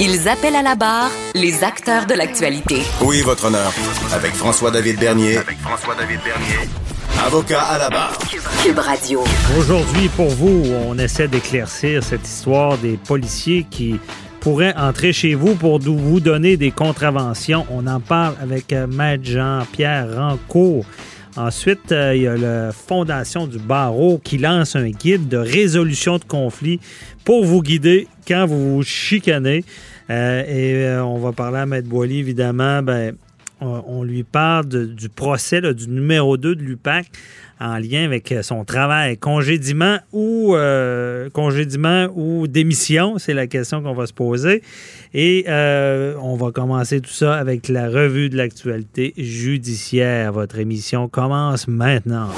Ils appellent à la barre les acteurs de l'actualité. Oui, votre honneur. Avec François-David Bernier. Avec François-David Bernier. Avocat à la barre. Cube Radio. Aujourd'hui, pour vous, on essaie d'éclaircir cette histoire des policiers qui pourraient entrer chez vous pour vous donner des contraventions. On en parle avec euh, Maître Jean-Pierre Rancourt. Ensuite, euh, il y a la Fondation du barreau qui lance un guide de résolution de conflits pour vous guider quand vous vous chicanez. Euh, et euh, on va parler à Maître Boily, évidemment. Ben, on, on lui parle du procès, du numéro 2 de l'UPAC en lien avec euh, son travail. Congédiement ou euh, congédiement ou démission, c'est la question qu'on va se poser. Et euh, on va commencer tout ça avec la revue de l'actualité judiciaire. Votre émission commence maintenant.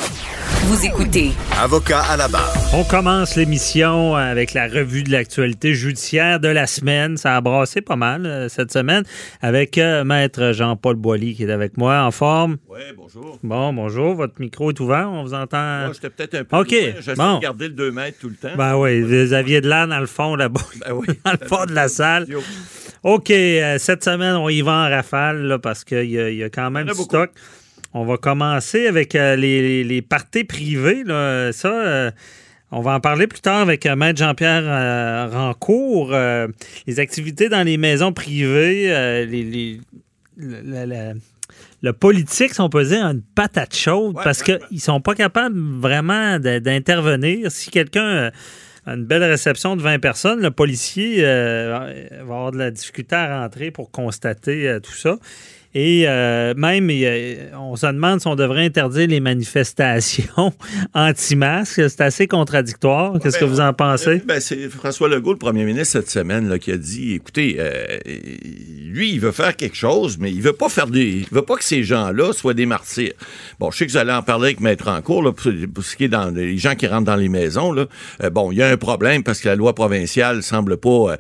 Vous écoutez Avocat à la barre. On commence l'émission avec la revue de l'actualité judiciaire de la semaine. Ça a brassé pas mal euh, cette semaine avec euh, Maître Jean-Paul Boilly qui est avec moi en forme. Oui, bonjour. Bon, bonjour. Votre micro est ouvert. On vous entend. Moi, j'étais peut-être un peu OK. J'essaie bon. de garder le 2 mètres tout le temps. Ben oui, vous aviez de l'air dans le fond là-bas, Ben oui. dans le fond de la salle. OK, euh, cette semaine, on y va en rafale là, parce qu'il y, a- il y a quand même du beaucoup. On va commencer avec euh, les, parties privées. Là. Ça, euh, on va en parler plus tard avec euh, Maître Jean-Pierre Rancourt. Les activités dans les maisons privées, les, les- la- la- la- le politique, si on peut dire, a une patate chaude Ouais, parce qu'ils ne sont pas capables vraiment d'intervenir. Si quelqu'un a une belle réception de 20 personnes, le policier euh, va avoir de la difficulté à rentrer pour constater euh, tout ça. Et euh, même, on se demande si on devrait interdire les manifestations anti-masques. C'est assez contradictoire. Qu'est-ce que ben, vous en pensez? Ben, c'est François Legault, le premier ministre, cette semaine, là, qui a dit écoutez, euh, lui, il veut faire quelque chose, mais il veut pas faire des. Il veut pas que ces gens-là soient des martyrs. Bon, je sais que vous allez en parler avec Maître Rancourt, là, pour, pour ce qui est dans les gens qui rentrent dans les maisons. Là. Euh, bon, il y a un problème parce que la loi provinciale semble pas euh,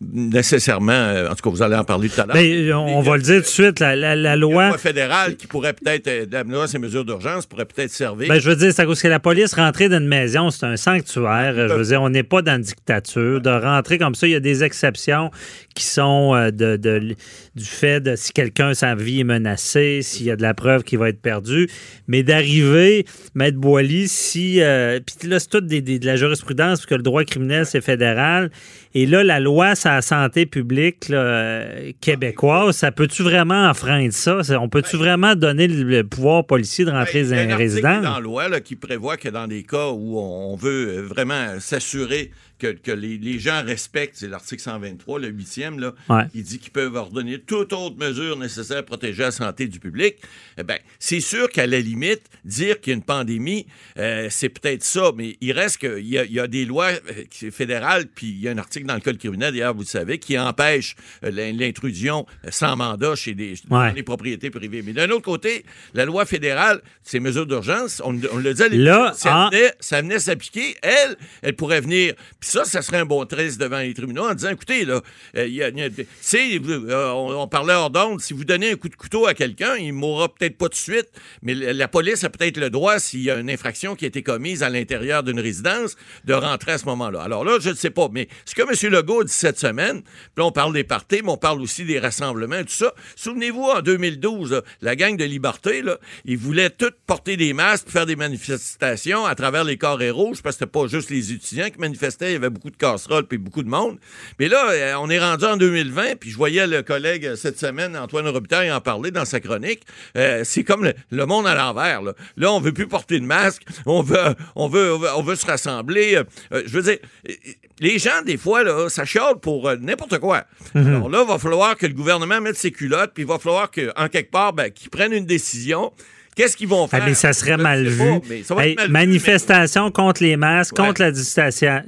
nécessairement. euh, en tout cas, vous allez en parler tout à l'heure. Ben, on va le dire tout de suite, la, loi. loi fédérale qui pourrait peut-être, euh, la loi, ces mesures d'urgence pourraient peut-être servir. Ben, je veux dire, c'est à cause que la police rentrer dans une maison, c'est un sanctuaire. Je veux dire, on n'est pas dans une dictature. De rentrer comme ça, il y a des exceptions qui sont euh, de, de- du fait de si quelqu'un, sa vie est menacée, s'il y a de la preuve qui va être perdue. Mais d'arriver, Maître Boily, si. euh, Puis là, c'est tout des- des- de la jurisprudence, parce que le droit criminel, c'est fédéral. Et là, la loi sur la santé publique là, québécoise, ça peut-tu vraiment enfreindre ça? On peut-tu vraiment donner le, pouvoir policier de rentrer Ben, dans il y a un un résident? dans la loi là, qui prévoit que dans des cas où on veut vraiment s'assurer que, que les, les gens respectent, c'est l'article 123, le huitième, là, Ouais. qui dit qu'ils peuvent ordonner toute autre mesure nécessaire à protéger la santé du public. Eh ben, c'est sûr qu'à la limite, dire qu'il y a une pandémie, euh, c'est peut-être ça, mais il reste qu'il y, y a des lois euh, fédérales, puis il y a un article dans le Code criminel, d'ailleurs, vous le savez, qui empêche euh, l'in- l'intrusion sans mandat chez des, dans les propriétés privées. Mais d'un autre côté, la loi fédérale, ces mesures d'urgence, on, on le dit à l'époque, ça en- venait, ça venait s'appliquer, elle, elle pourrait venir. Puis ça, ça serait un bon treize devant les tribunaux en disant, écoutez, là, euh, y a- euh, on, parlait hors d'onde, si vous donnez un coup de couteau à quelqu'un, il mourra peut-être pas de suite, mais la, police a peut-être le droit, s'il y a une infraction qui a été commise à l'intérieur d'une résidence, de rentrer à ce moment-là. Alors là, je ne sais pas, mais ce que M. Legault dit cette semaine, puis on parle des parties, mais on parle aussi des rassemblements tout ça. Souvenez-vous, en 2012, là, la gang de Liberté, là, ils voulaient tous porter des masques, faire des manifestations à travers les carrés rouges, parce que c'était pas juste les étudiants qui manifestaient, avait beaucoup de casseroles puis beaucoup de monde. Mais là, euh, on est rendu en 2020, puis je voyais le collègue euh, cette semaine, Antoine Robitaille, en parler dans sa chronique. Euh, c'est comme le, le monde à l'envers. Là. Là, on veut plus porter de masque, on veut, on veut, on veut, on veut se rassembler. Euh, je veux dire, les gens, des fois, là, ça chiale pour euh, n'importe quoi. Alors là, il va falloir que le gouvernement mette ses culottes, puis il va falloir qu'en quelque part, ben, qu'ils prennent une décision. Qu'est-ce qu'ils vont Ah, faire? mais ça serait mal vu. pas, mais ça va être Hey, mal vu, manifestation contre les masques, Ouais. contre la distanciation.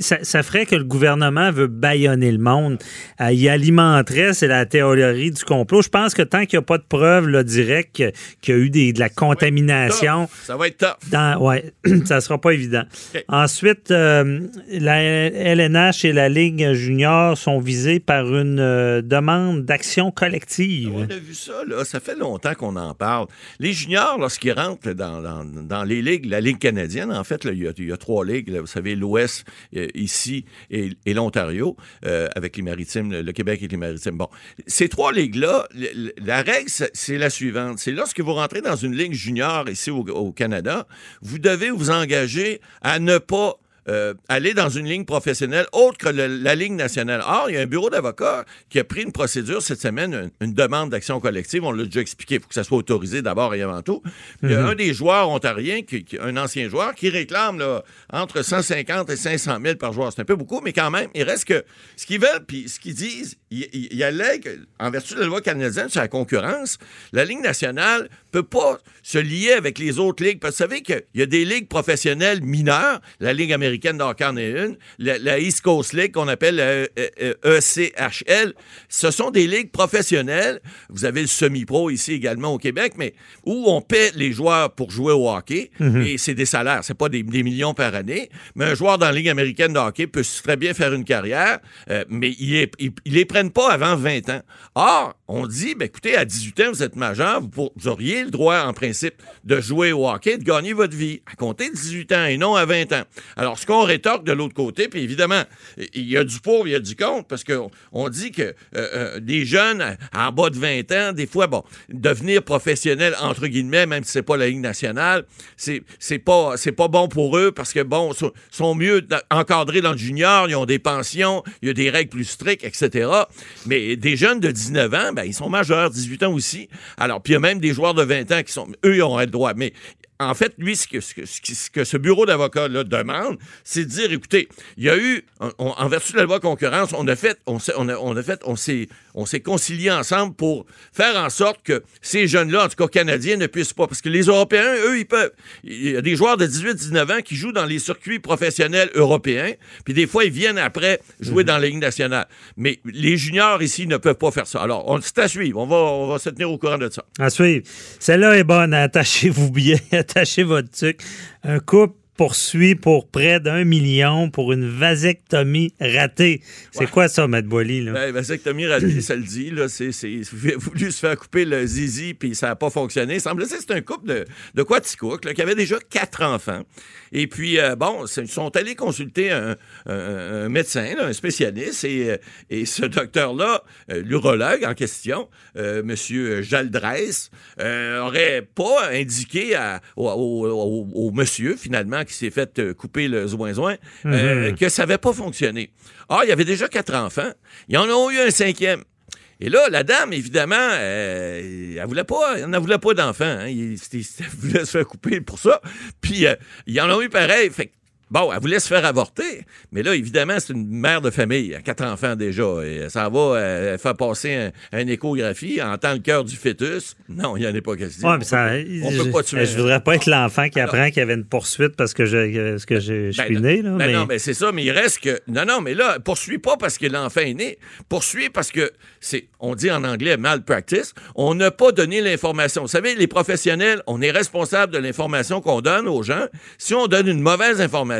Ça, ça ferait que le gouvernement veut baïonner le monde. Euh, il alimenterait, c'est la théorie du complot. Je pense que tant qu'il n'y a pas de preuves là, directes qu'il y a eu des- de la contamination. Ça va être tough. dans, ouais, ça sera pas évident. Ensuite, euh, la LNH et la Ligue junior sont visées par une euh, demande d'action collective. On a vu ça, là. Ça fait longtemps qu'on en parle. Les juniors, lorsqu'ils rentrent dans, les ligues, la Ligue canadienne, en fait, il, y a, trois ligues. vous savez, l'Ouest, euh, ici, et, l'Ontario, euh, avec les maritimes, le, Québec et les maritimes. Bon, ces trois ligues-là, la règle, c'est la suivante. C'est lorsque vous rentrez dans une ligue junior ici au Canada, vous devez vous engager à ne pas euh, aller dans une ligne professionnelle autre que le- la ligne nationale. Or, il y a un bureau d'avocats qui a pris une procédure cette semaine, une, une demande d'action collective. On l'a déjà expliqué. Il faut que ça soit autorisé d'abord et avant tout. Il y a un des joueurs ontariens, qui, qui- un ancien joueur, qui réclame là, entre 150 et 500 000 par joueur. C'est un peu beaucoup, mais quand même, il reste que ce qu'ils veulent, puis ce qu'ils disent, il, il, il allègue, en vertu de la loi canadienne sur la concurrence, la Ligue nationale peut pas se lier avec les autres ligues. Parce que vous savez qu'il y a des ligues professionnelles mineures. La Ligue américaine de hockey en est une. La, la East Coast League, qu'on appelle la E- E- ECHL, ce sont des ligues professionnelles. Vous avez le semi-pro ici également au Québec, mais où on paie les joueurs pour jouer au hockey. Et c'est des salaires. C'est pas des, des millions par année. Mais un joueur dans la Ligue américaine de hockey peut très bien faire une carrière, euh, mais ils les, ils- ils les prennent pas avant 20 ans. Or, on dit, ben, écoutez, à 18 ans, vous êtes majeur, vous, pour- vous auriez le droit, en principe, de jouer au hockey, de gagner votre vie, à compter de 18 ans et non à 20 ans. Alors, qu'on rétorque de l'autre côté, puis évidemment, il y a du pour, il y a du contre, parce qu'on on dit que euh, euh, des jeunes en bas de 20 ans, des fois, bon, devenir professionnel, entre guillemets, même si c'est pas la Ligue nationale, c'est pas, bon pour eux, parce que, bon, sont, sont mieux encadrés dans le junior, ils ont des pensions, il y a des règles plus strictes, etc. Mais des jeunes de 19 ans, ben, ils sont majeurs, 18 ans aussi. Alors, puis il y a même des joueurs de 20 ans qui sont, eux, ils auraient le droit. Mais en fait, lui, ce que ce, ce que ce bureau d'avocats-là demande, c'est de dire, écoutez, il y a eu, on- on- en vertu de la loi concurrence, on a fait, on, a, on a fait, on s'est, on s'est concilié ensemble pour faire en sorte que ces jeunes-là, en tout cas canadiens, ne puissent pas. Parce que les Européens, eux, ils peuvent. Il y a des joueurs de 18-19 ans qui jouent dans les circuits professionnels européens, puis des fois, ils viennent après jouer dans la Ligue nationale. Mais les juniors ici ne peuvent pas faire ça. Alors, on, c'est à suivre. On va, on va se tenir au courant de ça. À suivre. Celle-là est bonne. Attachez-vous bien. Attachez votre truc. Un couple poursuit pour près d'un million pour une vasectomie ratée. C'est quoi ça, Matt Boily? Ben, vasectomie ratée, ça le dit. Là, c'est, c'est, voulu se faire couper le zizi, puis ça n'a pas fonctionné. Il semble que c'est un couple de, de Quaticook, là, qui avait déjà quatre enfants. Et puis, euh, bon, ils sont allés consulter un, un- un médecin, là, un spécialiste, et, euh, et ce docteur-là, euh, l'urologue en question, euh, M. Aurait pas indiqué à- au, au- au- au monsieur, finalement, qui s'est fait couper le zoin-zoin, euh, que ça n'avait pas fonctionné. Or, il y avait déjà quatre enfants. Ils en ont eu un cinquième. Et là, la dame, évidemment, euh, elle voulait pas, elle n'en voulait pas d'enfants. hein. Il- voulait se faire couper pour ça. Puis, euh, ils en ont eu pareil. Fait Bon, elle voulait se faire avorter, mais là, évidemment, c'est une mère de famille, elle a quatre enfants déjà, et ça va euh, faire passer un, une échographie, elle entend le cœur du fœtus. Non, il n'y en a pas question. Ouais, mais ça, on je, peut pas tuer. je voudrais pas être l'enfant qui apprend qu'il y avait une poursuite parce que je, parce que je, je Ben, suis né. Là, ben mais... non, mais c'est ça, mais il reste que. Non, non, mais là, poursuit pas parce que l'enfant est né. Poursuit parce que c'est, on dit en anglais malpractice. On n'a pas donné l'information. Vous savez, les professionnels, on est responsable de l'information qu'on donne aux gens. Si on donne une mauvaise information,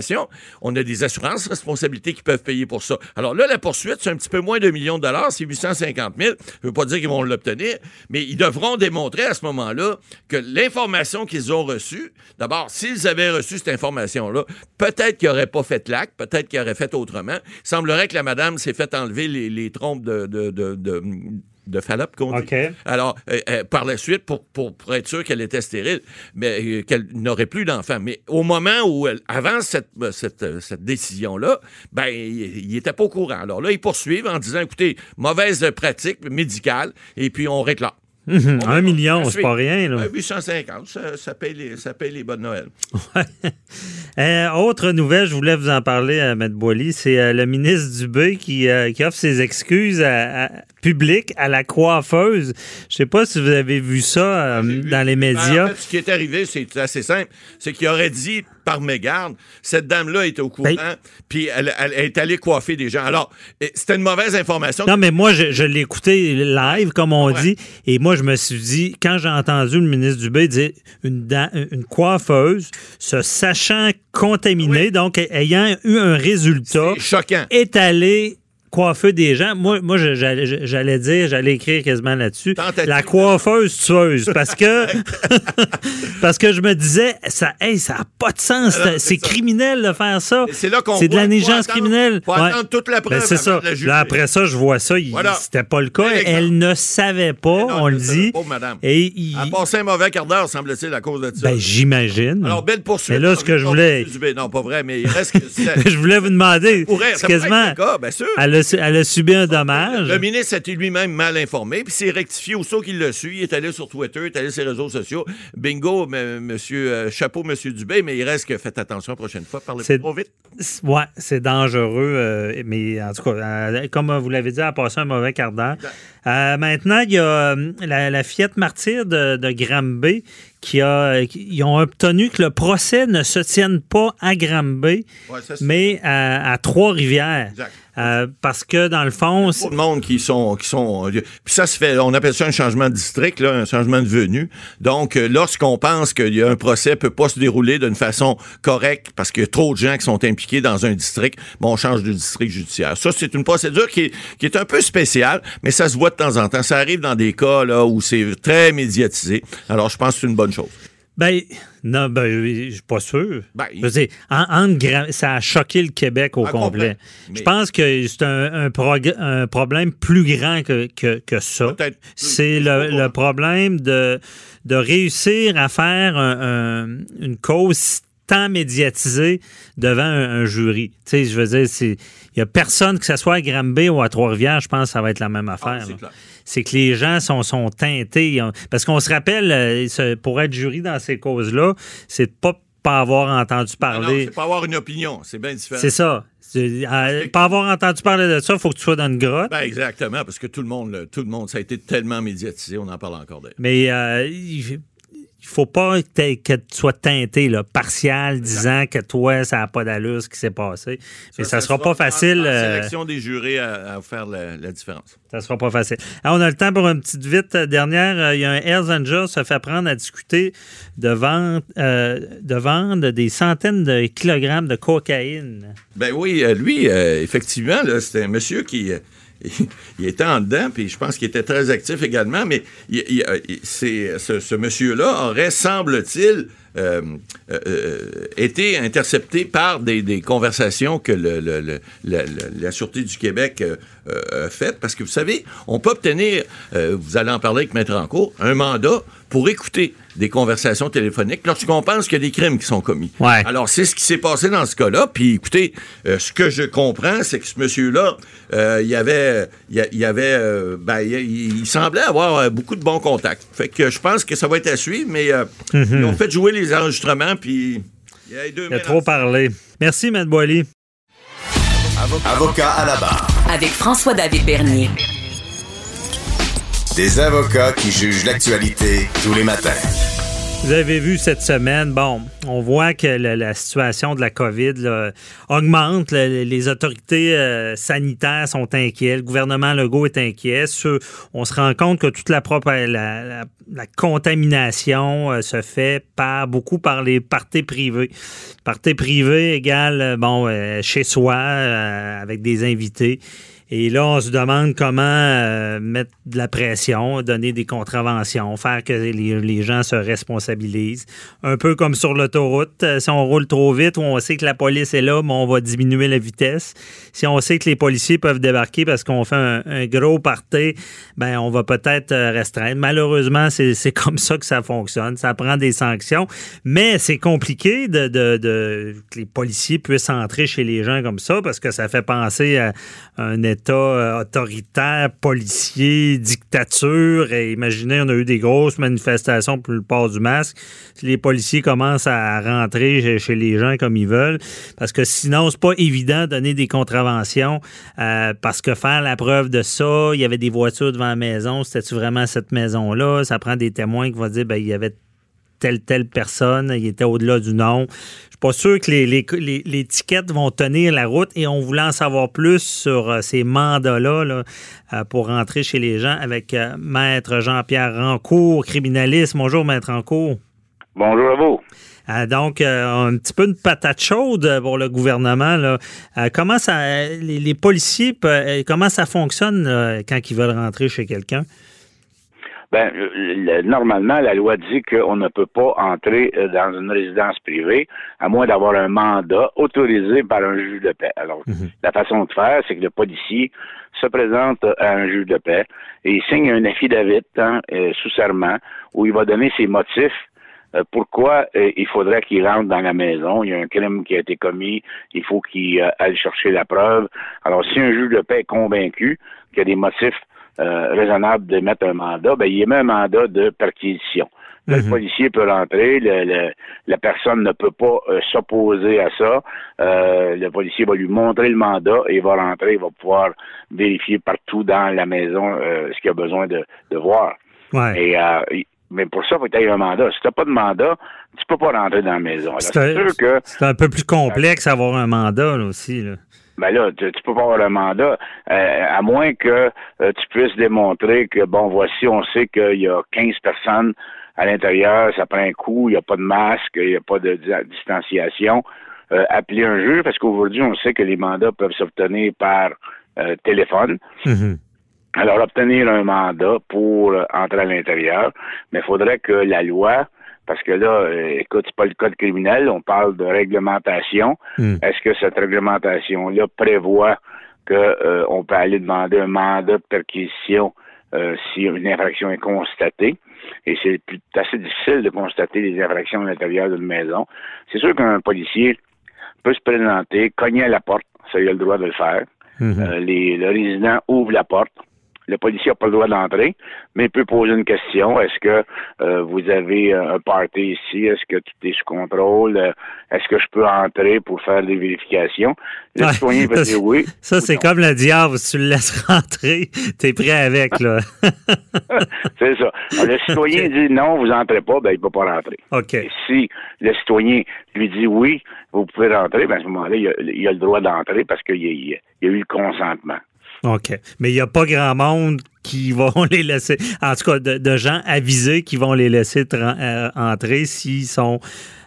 on a des assurances responsabilités qui peuvent payer pour ça. Alors là, la poursuite, c'est un petit peu moins de millions de dollars, c'est 850 000. Je veux pas dire qu'ils vont l'obtenir, mais ils devront démontrer à ce moment-là que l'information qu'ils ont reçue, d'abord, s'ils avaient reçu cette information-là, peut-être qu'ils n'auraient pas fait l'acte, peut-être qu'ils auraient fait autrement. Il semblerait que la madame s'est fait enlever les, trompes de, de, de- de Fallop qu'on. Alors, euh, euh, par la suite, pour, pour, pour être sûr qu'elle était stérile, mais euh, qu'elle n'aurait plus d'enfant. Mais au moment où, elle, avant cette, cette, cette décision-là, ben, il n'était pas au courant. Alors là, ils poursuivent en disant, écoutez, mauvaise pratique médicale, et puis on réclame. Mhm. Un million, on c'est pas rien. Là. Ouais, 850, ça, ça, paye les, ça paye les bonnes Noël. Euh, autre nouvelle, je voulais vous en parler, à M. Boily, c'est euh, le ministre Dubé qui, euh, qui offre ses excuses à- à- publiques à la coiffeuse. Je sais pas si vous avez vu ça euh, dans les Ben, médias. en fait, ce qui est arrivé, c'est assez simple. C'est qu'il aurait dit par mégarde, cette dame-là était au courant, Ben- puis elle, elle est allée coiffer des gens. Alors, c'était une mauvaise information. Non, mais moi, je, je l'ai écouté live, comme on Ouais. dit, et moi, je me suis dit, quand j'ai entendu le ministre Dubé dire une, une coiffeuse se sachant contaminée, donc ayant eu un résultat, C'est choquant. est allée coiffer des gens. Moi, moi j'allais dire, j'allais écrire quasiment là-dessus, la coiffeuse tueuse, parce que parce que je me disais, ça, hey, ça n'a pas de sens, c'est c'est criminel de faire ça. C'est là qu'on C'est de la négligence criminelle. faut Ouais. attendre toute la preuve Ben, c'est avant ça. Là, après ça, je vois ça. il- Voilà. C'était pas le cas. Elle ne savait pas, non, on le dit. pas, madame. Et il- a passé un mauvais quart d'heure, semble-t-il, à cause de ça. ben, j'imagine. Alors, belle poursuite. Mais là, ce que je voulais- Non, pas vrai, mais il reste que c'est- je voulais vous demander, c'est quasiment, bien sûr. elle a, elle a subi un dommage. Le ministre était lui-même mal informé, puis s'est rectifié aussitôt qu'il l'a su. Il est allé sur Twitter, il est allé sur les réseaux sociaux. Bingo, monsieur, euh, chapeau, monsieur Dubé, mais il reste que faites attention la prochaine fois, parlez pas trop vite. Ouais, c'est dangereux, euh, mais en tout cas, euh, comme vous l'avez dit, elle a passé un mauvais quart d'heure. Maintenant, il y a la, la fillette martyre de, de Granby qui a, qui- ils ont obtenu que le procès ne se tienne pas à Granby, Ouais, mais à, à Trois-Rivières. Euh, parce que dans le fond, c'est- Beaucoup de monde qui sont, qui sont. Puis ça se fait, on appelle ça un changement de district, là, un changement de venue. Donc, euh, lorsqu'on pense qu'il y a un procès peut pas se dérouler d'une façon correcte parce qu'il y a trop de gens qui sont impliqués dans un district, bon, on change de district judiciaire. Ça, c'est une procédure qui est, qui est un peu spéciale, mais ça se voit de temps en temps. Ça arrive dans des cas là où c'est très médiatisé. Alors, je pense que c'est une bonne chose. Ben, non, ben, je suis pas sûr. Ben, je veux dire, en- ça a choqué le Québec au Ah, complet. Je pense que c'est un, un prog- un problème plus grand que, que, que ça. C'est le, problème de, de réussir à faire un- un- une cause tant médiatisée devant un, un jury. Tu sais, je veux dire, il n'y a personne, que ce soit à Granby ou à Trois-Rivières, je pense que ça va être la même Ah, affaire. c'est que les gens sont, sont teintés. Parce qu'on se rappelle, euh, pour être jury dans ces causes-là, c'est de pas pas avoir entendu Ah parler. c'est pas avoir une opinion, c'est bien différent. C'est ça. Euh, pas avoir entendu parler de ça, il faut que tu sois dans une grotte. Ben, exactement, parce que tout le monde, tout le monde, ça a été tellement médiatisé, on en parle encore d'ailleurs. Mais euh, il faut pas que, tu sois teinté, là, partial, disant que toi, ça n'a pas d'allure ce qui s'est passé. Mais ça, sera pas facile. En, euh, sélection des jurés à, à faire la, la différence. Ça sera pas facile. Alors, on a le temps pour une petite vite euh, dernière. Euh, Il y a un Hells Angels se fait prendre à discuter de vendre, euh, de vendre des centaines de kilogrammes de cocaïne. Ben oui, lui, euh, effectivement, c'était un monsieur qui. il était en dedans, puis je pense qu'il était très actif également, mais ce, monsieur-là aurait, semble-t-il, euh, euh, euh, été intercepté par des, conversations que la, la- Sûreté du Québec a faites. Parce que vous savez, on peut obtenir, vous allez en parler avec Maître Encourt, un mandat pour écouter des conversations téléphoniques lorsqu'on pense qu'il y a des crimes qui sont commis. Ouais. Alors, c'est ce qui s'est passé dans ce cas-là. Puis, écoutez, euh, ce que je comprends, c'est que ce monsieur-là, euh, il y avait, il y avait, euh, ben, il, il semblait avoir euh, beaucoup de bons contacts. Fait que je pense que ça va être à suivre, mais euh, ils ont fait jouer les enregistrements, puis il y a, les deux. Il a trop parlé. Merci, Matt Boily. Avocat à la barre. Avec François-David Bernier. Des avocats qui jugent l'actualité tous les matins. Vous avez vu cette semaine, bon, on voit que la, situation de la COVID augmente. les autorités euh, sanitaires sont inquiets. Le gouvernement Legault est inquiet. On se rend compte que toute la, propre, la, contamination euh, se fait par beaucoup par les parties privées. Parties privées égale, euh, bon, chez soi, avec des invités. Et là, on se demande comment euh, mettre de la pression, donner des contraventions, faire que les, les gens se responsabilisent. Un peu comme sur l'autoroute, euh, si on roule trop vite on sait que la police est là, on va diminuer la vitesse. Si on sait que les policiers peuvent débarquer parce qu'on fait un, gros party, ben on va peut-être euh, restreindre. Malheureusement, c'est c'est comme ça que ça fonctionne. Ça prend des sanctions, mais c'est compliqué de, de, de- que les policiers puissent entrer chez les gens comme ça parce que ça fait penser à un État euh, autoritaire, policier, dictature. Et imaginez, on a eu des grosses manifestations pour le port du masque. Les policiers commencent à rentrer chez- chez les gens comme ils veulent, parce que sinon, c'est pas évident de donner des contraventions euh, parce que faire la preuve de ça, il y avait des voitures devant la maison, c'était-tu vraiment cette maison-là? Ça prend des témoins qui vont dire, ben, il y avait telle, telle personne, il était au-delà du nom. Pas sûr que les, les, les- les étiquettes vont tenir la route et on voulait en savoir plus sur euh, ces mandats-là là, euh, pour rentrer chez les gens avec euh, Maître Jean-Pierre Rancourt, criminaliste. Bonjour, Maître Rancourt. Bonjour à vous. Donc, euh, un petit peu une patate chaude pour le gouvernement. Là. Euh, comment ça, les, les policiers, comment ça fonctionne là, quand ils veulent rentrer chez quelqu'un? Ben, le- normalement, la loi dit qu'on ne peut pas entrer euh, dans une résidence privée à moins d'avoir un mandat autorisé par un juge de paix. Alors, la façon de faire, c'est que le policier se présente à un juge de paix et il signe un affidavit hein, euh, sous serment où il va donner ses motifs euh, pourquoi il faudrait qu'il rentre dans la maison. Il y a un crime qui a été commis, il faut qu'il aille chercher la preuve. Alors, si un juge de paix est convaincu qu'il y a des motifs euh, raisonnables de mettre un mandat, ben, il émet un mandat de perquisition. Là, Le policier peut rentrer, le- le- la personne ne peut pas euh, s'opposer à ça. Euh, le policier va lui montrer le mandat et il va rentrer, il va pouvoir vérifier partout dans la maison euh, ce qu'il a besoin de, de voir. Ouais. Et, mais pour ça, il faut que tu aies un mandat. Si tu n'as pas de mandat, tu peux pas rentrer dans la maison. C'est un, que un peu plus complexe d'avoir un mandat là, aussi. Là. Ben là, tu, tu peux pas avoir un mandat, euh, à moins que euh, tu puisses démontrer que, bon, voici, on sait qu'il y a 15 personnes à l'intérieur, ça prend un coup, il n'y a pas de masque, il n'y a pas de di- distanciation. Euh, appeler un juge, parce qu'aujourd'hui, on sait que les mandats peuvent s'obtenir par euh, téléphone. Mhm. Alors, obtenir un mandat pour euh, entrer à l'intérieur, mais il faudrait que la loi, parce que là, euh, écoute, c'est pas le code criminel, on parle de réglementation. Mm. Est-ce que cette réglementation-là prévoit que euh, on peut aller demander un mandat de perquisition euh, si une infraction est constatée? Et c'est assez difficile de constater les infractions à l'intérieur d'une maison. C'est sûr qu'un policier peut se présenter, cogner à la porte, ça il a le droit de le faire. Mhm. Euh, les, le résident ouvre la porte. Le policier n'a pas le droit d'entrer, mais il peut poser une question. Est-ce que euh, vous avez euh, un party ici? Est-ce que tout est sous contrôle? Euh, Est-ce que je peux entrer pour faire des vérifications? Le Ouais. citoyen peut dire oui. Ça, c'est comme le diable. Si tu le laisses rentrer, t'es prêt avec. là. C'est ça. Alors, le citoyen dit non, vous entrez pas, ben il peut pas rentrer. OK. Et si le citoyen lui dit oui, vous pouvez rentrer, ben à ce moment-là, il a, il a le droit d'entrer parce qu'il y, a- a eu le consentement. OK. Mais il n'y a pas grand monde qui vont les laisser, en tout cas, de, de gens avisés qui vont les laisser euh, entrer s'ils sont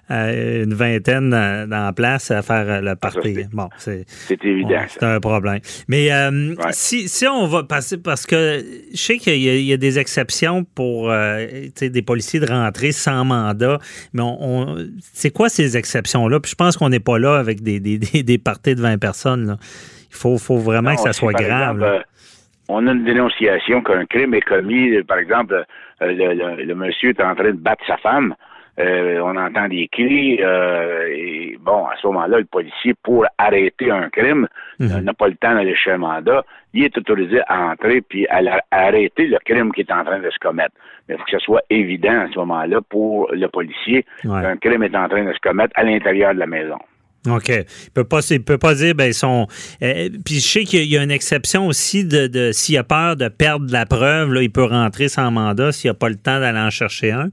euh, une vingtaine euh, dans la place à faire le c'est- bon, c'est évident. c'est un problème. Mais euh, Ouais. si, si on va passer, parce que je sais qu'il y, a- il y a des exceptions pour des policiers de rentrer sans mandat, mais on, on- c'est quoi ces exceptions-là? Puis je pense qu'on n'est pas là avec des, des, des, des parties de 20 personnes. là. Il faut, faut vraiment Non, que ça soit grave. exemple, euh, on a une dénonciation qu'un crime est commis. Par exemple, euh, le, le- le monsieur est en train de battre sa femme. Euh, on entend des cris. euh, et bon, à ce moment-là, le policier, pour arrêter un crime, Mhm. n'a pas le temps d'aller chercher un mandat. Il est autorisé à entrer puis à, la- à arrêter le crime qui est en train de se commettre. Mais il faut que ce soit évident à ce moment-là pour le policier Ouais. qu'un crime est en train de se commettre à l'intérieur de la maison. OK. Il peut pas, il peut pas dire, ben, sont. euh, puis je sais qu'il y a- une exception aussi de, de s'il a peur de perdre la preuve, là, il peut rentrer sans mandat s'il n'a pas le temps d'aller en chercher un.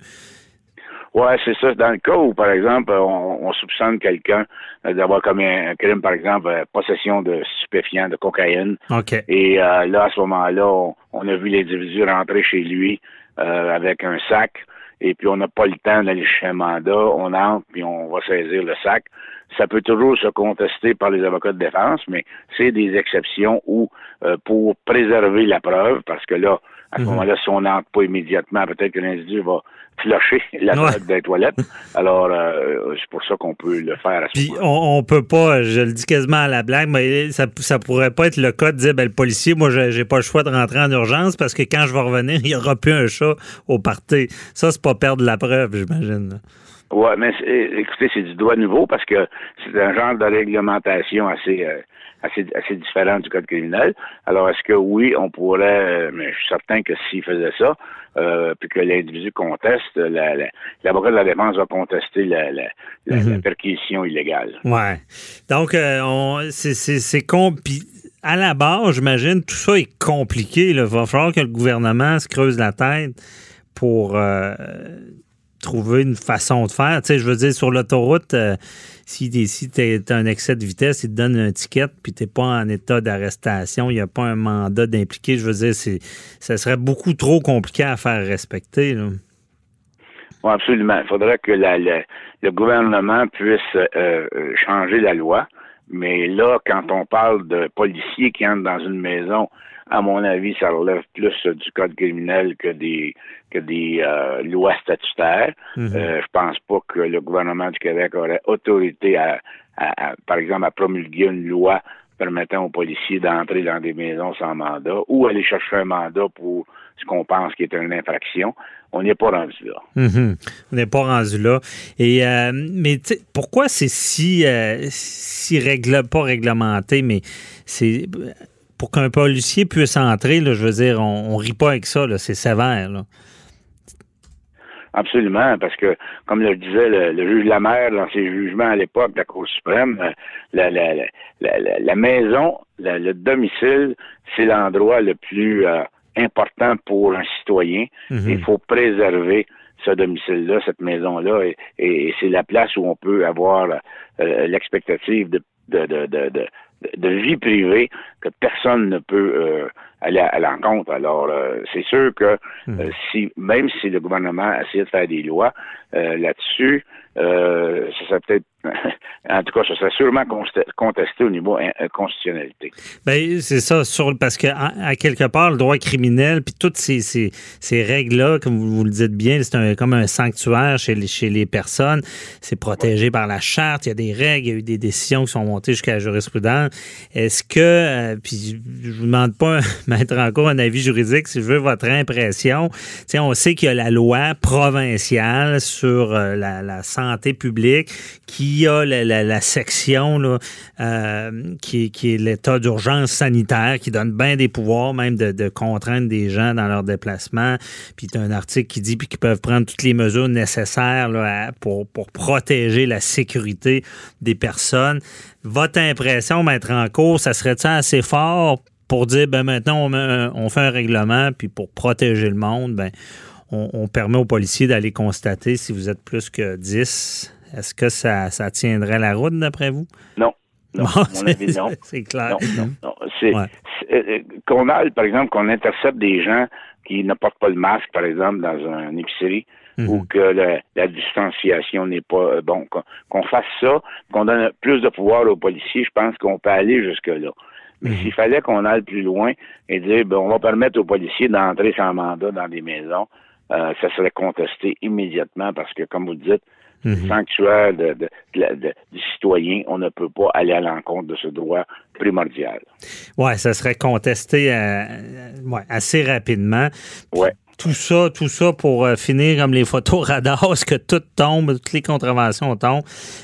Ouais, c'est ça. Dans le cas où, par exemple, on, on soupçonne quelqu'un euh, d'avoir commis un, crime, par exemple, euh, possession de stupéfiants, de cocaïne, OK. et euh, là, à ce moment-là, on, on a vu l'individu rentrer chez lui euh, avec un sac, et puis on n'a pas le temps d'aller chercher un mandat, on entre, puis on va saisir le sac. Ça peut toujours se contester par les avocats de défense, mais c'est des exceptions où, euh, pour préserver la preuve, parce que là, à ce Mhm. moment-là, si on n'entre pas immédiatement, peut-être que l'individu va flusher la Ouais. des toilettes. Alors, euh, c'est pour ça qu'on peut le faire à ce Puis on, on peut pas, je le dis quasiment à la blague, mais ça, ça pourrait pas être le cas de dire ben, le policier, moi j'ai j'ai pas le choix de rentrer en urgence parce que quand je vais revenir, il y aura plus un chat au party. Ça, c'est pas perdre la preuve, j'imagine. Ouais, mais c'est- écoutez, c'est du doigt nouveau parce que c'est un genre de réglementation assez, euh, assez, assez différent du code criminel. Alors, est-ce que oui, on pourrait, euh, mais je suis certain que s'il faisait ça, euh, puis que l'individu conteste, la- la- l'avocat de la défense va contester la, la perquisition illégale. Ouais. Donc, euh, on- c'est- c'est c'est com- puis à la base, j'imagine, tout ça est compliqué. Il va falloir que le gouvernement se creuse la tête pour euh, trouver une façon de faire. Tu sais, je veux dire, sur l'autoroute, euh, si, tu as un excès de vitesse, ils te donnent un ticket, puis tu n'es pas en état d'arrestation, il n'y a pas un mandat d'impliquer. Je veux dire, ça serait beaucoup trop compliqué à faire respecter. Oui, absolument. Il faudrait que le gouvernement puisse euh, euh, changer la loi. Mais là, quand on parle de policiers qui entrent dans une maison, à mon avis, ça relève plus du code criminel que des que des euh, lois statutaires. Euh, je pense pas que le gouvernement du Québec aurait autorité à, à- à, par exemple, à promulguer une loi permettant aux policiers d'entrer dans des maisons sans mandat ou aller chercher un mandat pour ce qu'on pense qui est une infraction. On n'est pas rendu là. Mhm. On n'est pas rendu là. Et, euh, mais pourquoi c'est si, euh, si règle, pas réglementé, mais c'est pour qu'un policier puisse entrer, là, je veux dire, on, on rit pas avec ça, c'est sévère. Là. Absolument, parce que, comme le disait le, le juge Lamère dans ses jugements à l'époque de la Cour suprême, euh, la, la, la, la, la- la maison, le domicile, c'est l'endroit le plus euh, important pour un citoyen. Il faut préserver ce domicile-là, cette maison-là, et c'est la place où on peut avoir euh, l'expectative de, de, de, de, de, vie privée que personne ne peut aller à, à l'encontre. Alors, euh, c'est sûr que euh, si même si le gouvernement essayait de faire des lois euh, là-dessus, euh, ça serait peut-être, en tout cas, ça serait sûrement contesté au niveau in- euh, constitutionnalité. Ben, c'est ça, sur, parce que à, quelque part, le droit criminel, puis toutes ces, ces, ces règles-là, comme vous, vous le dites bien, c'est un- comme un sanctuaire chez les, chez les personnes. C'est protégé par la charte, il y a des règles, il y a eu des décisions qui sont montées jusqu'à la jurisprudence. Est-ce que, euh, puis je vous demande pas, mettre encore un avis juridique, si je veux votre impression. On sait qu'il y a la loi provinciale sur euh, la, santé publique qui a la, section là, euh, qui, est- l'état d'urgence sanitaire, qui donne bien des pouvoirs même de, contraindre des gens dans leur déplacement. Puis tu un article qui dit qu'ils peuvent prendre toutes les mesures nécessaires là, pour, pour protéger la sécurité des personnes. Votre impression, maître en cours, ça serait-tu assez fort pour dire ben maintenant on, met un- on fait un règlement puis pour protéger le monde, ben on, on permet aux policiers d'aller constater si vous êtes plus que 10. Est-ce que ça, ça tiendrait la route d'après vous? Non. Non, Bon, c'est- clair. Non, non, non. C'est, Ouais. c'est- euh, qu'on aille, par exemple, qu'on intercepte des gens qui ne portent pas le masque, par exemple, dans une épicerie, Mhm. ou que la distanciation n'est pas euh, bon, qu'on, qu'on fasse ça, qu'on donne plus de pouvoir aux policiers, je pense qu'on peut aller jusque-là. Mais Mhm. s'il fallait qu'on aille plus loin et dire, ben, on va permettre aux policiers d'entrer sans mandat dans des maisons, euh, ça serait contesté immédiatement parce que, comme vous le dites, Mhm. sanctuaire de, de- de la- de- du citoyen, on ne peut pas aller à l'encontre de ce droit primordial. Ouais, ça serait contesté euh, euh, ouais, assez rapidement. Ouais. Tout ça, tout ça pour finir comme les photos radars, que tout tombe, toutes les contraventions tombent.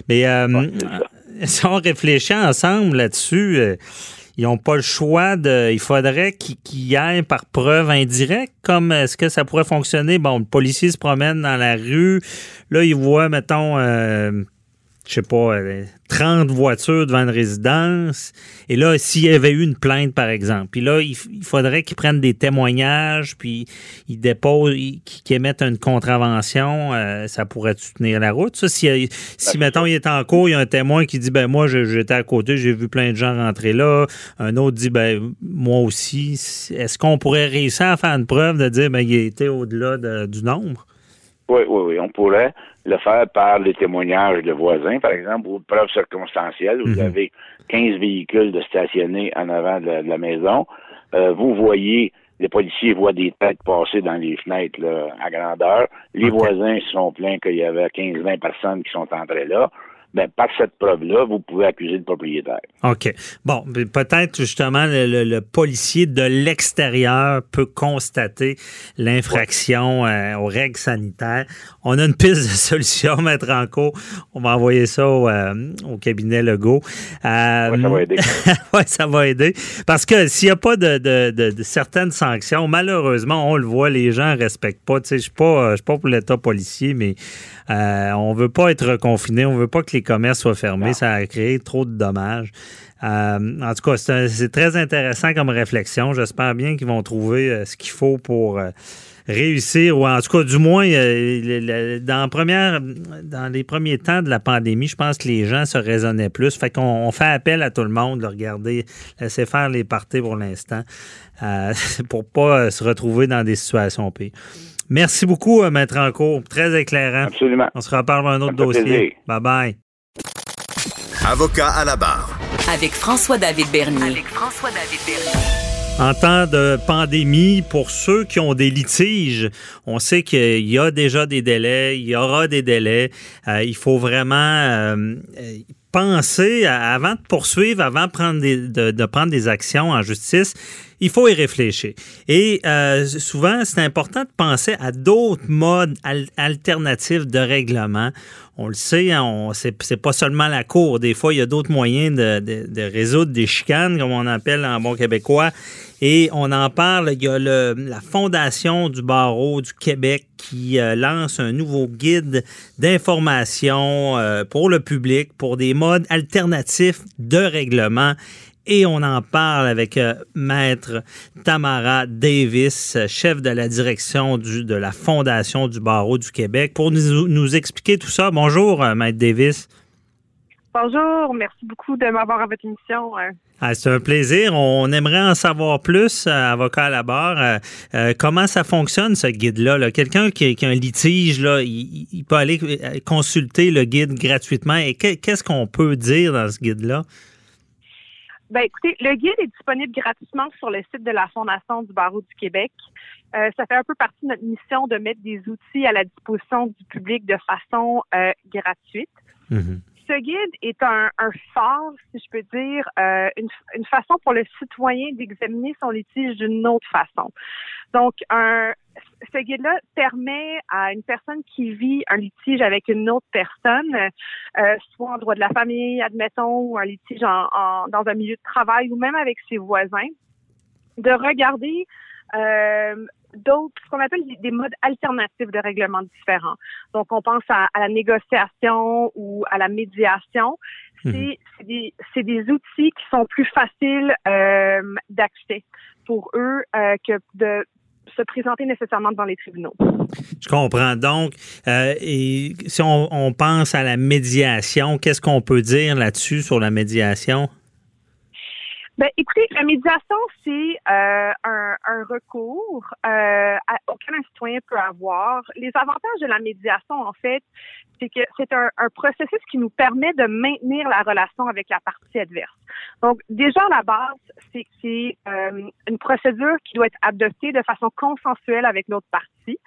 Mais euh, ça. si on réfléchit ensemble là-dessus, euh, ils n'ont pas le choix de. Il faudrait qu'ils aillent par preuve indirecte. Comme est-ce que ça pourrait fonctionner? Bon, le policier se promène dans la rue. Là, il voit, mettons, euh, je sais pas, euh, 30 voitures devant une résidence. Et là, s'il y avait eu une plainte, par exemple, puis là, il, faudrait qu'ils prennent des témoignages, puis ils déposent, ils- qu'ils émettent une contravention, euh, ça pourrait tenir la route. Ça, si, si mettons, il est en cours, il y a un témoin qui dit, ben moi, j'étais à côté, j'ai vu plein de gens rentrer là. Un autre dit, ben moi aussi. Est-ce qu'on pourrait réussir à faire une preuve de dire, ben il était au-delà de- du nombre? Oui, oui, oui. On pourrait le faire par les témoignages de voisins, par exemple, ou de preuves circonstancielles. Vous Mhm. avez 15 véhicules de stationnés en avant de la, de la maison. Euh, vous voyez, les policiers voient des têtes passer dans les fenêtres là, à grandeur. Les voisins se sont plaints qu'il y avait 15-20 personnes qui sont entrées là. Ben, par cette preuve-là, vous pouvez accuser le propriétaire. OK. Bon, mais peut-être justement le, le- le policier de l'extérieur peut constater l'infraction euh, aux règles sanitaires. On a une piste de solution, Maître Ranco. On va envoyer ça au, euh, au cabinet Legault. Euh, Ouais, ça va aider. ouais, ça va aider. Parce que s'il n'y a pas de, de- de- de certaines sanctions, malheureusement, on le voit, les gens ne respectent pas. Tu sais, Je ne suis pas, je suis pas pour l'État policier, mais euh, on veut pas être confiné, on veut pas que les commerces soient fermés. Ça a créé trop de dommages. Euh, en tout cas, c'est très intéressant comme réflexion. J'espère bien qu'ils vont trouver euh, ce qu'il faut pour réussir, ou en tout cas, du moins, dans, la première, dans les premiers temps de la pandémie, je pense que les gens se raisonnaient plus. Fait qu'on on fait appel à tout le monde, de regarder, laisser faire les parties pour l'instant, euh, pour pas se retrouver dans des situations pires. Merci beaucoup, euh, Maître Rancourt. Très éclairant. Absolument. On se reparle dans un autre dossier. plaisir. Bye bye. Avocat à la barre. Avec François-David Bernier. Avec François-David Bernier. En temps de pandémie, pour ceux qui ont des litiges, on sait qu'il y a déjà des délais, il y aura des délais. Euh, il faut vraiment euh, penser, avant de poursuivre, avant de prendre des, de, prendre des actions en justice, il faut y réfléchir. Et euh, souvent, c'est important de penser à d'autres modes al- alternatifs de règlement. On le sait, hein, c'est, pas seulement la cour. Des fois, il y a d'autres moyens de, résoudre des chicanes, comme on appelle en bon québécois. Et on en parle. Il y a la Fondation du barreau du Québec qui euh, lance un nouveau guide d'information euh, pour le public, pour des modes alternatifs de règlement. Et on en parle avec euh, Maître Tamara Davis, chef de la direction du, de la Fondation du barreau du Québec, pour nous, nous expliquer tout ça. Bonjour, euh, Maître Davis. Bonjour, merci beaucoup de m'avoir à votre émission. Euh, Ah, c'est un plaisir. On aimerait en savoir plus, euh, avocat à la barre. Euh, comment ça fonctionne, ce guide-là? là? Quelqu'un qui, qui a un litige, là, il, il peut aller consulter le guide gratuitement. Et que- qu'est-ce qu'on peut dire dans ce guide-là? Ben, écoutez, le guide est disponible gratuitement sur le site de la Fondation du barreau du Québec. Euh, ça fait un peu partie de notre mission de mettre des outils à la disposition du public de façon euh, gratuite. Ce guide est un, un phare, si je peux dire, euh, une, une façon pour le citoyen d'examiner son litige d'une autre façon. Donc, un, ce guide-là permet à une personne qui vit un litige avec une autre personne, euh, soit en droit de la famille, admettons, ou un litige en, en- dans un milieu de travail ou même avec ses voisins, de regarder euh, d'autres, ce qu'on appelle des, des modes alternatifs de règlement différents. Donc, on pense à, à la négociation ou à la médiation. C'est c'est des, c'est des outils qui sont plus faciles euh, d'accès pour eux euh, que de se présenter nécessairement devant les tribunaux. Je comprends. Donc, euh, et si on, on pense à la médiation, qu'est-ce qu'on peut dire là-dessus sur la médiation? Ben, écoutez, la médiation, c'est euh, un, un recours euh, auquel un citoyen peut avoir. Les avantages de la médiation, en fait, c'est que c'est un, un processus qui nous permet de maintenir la relation avec la partie adverse. Donc, déjà, à la base, c'est euh, une procédure qui doit être adoptée de façon consensuelle avec l'autre partie.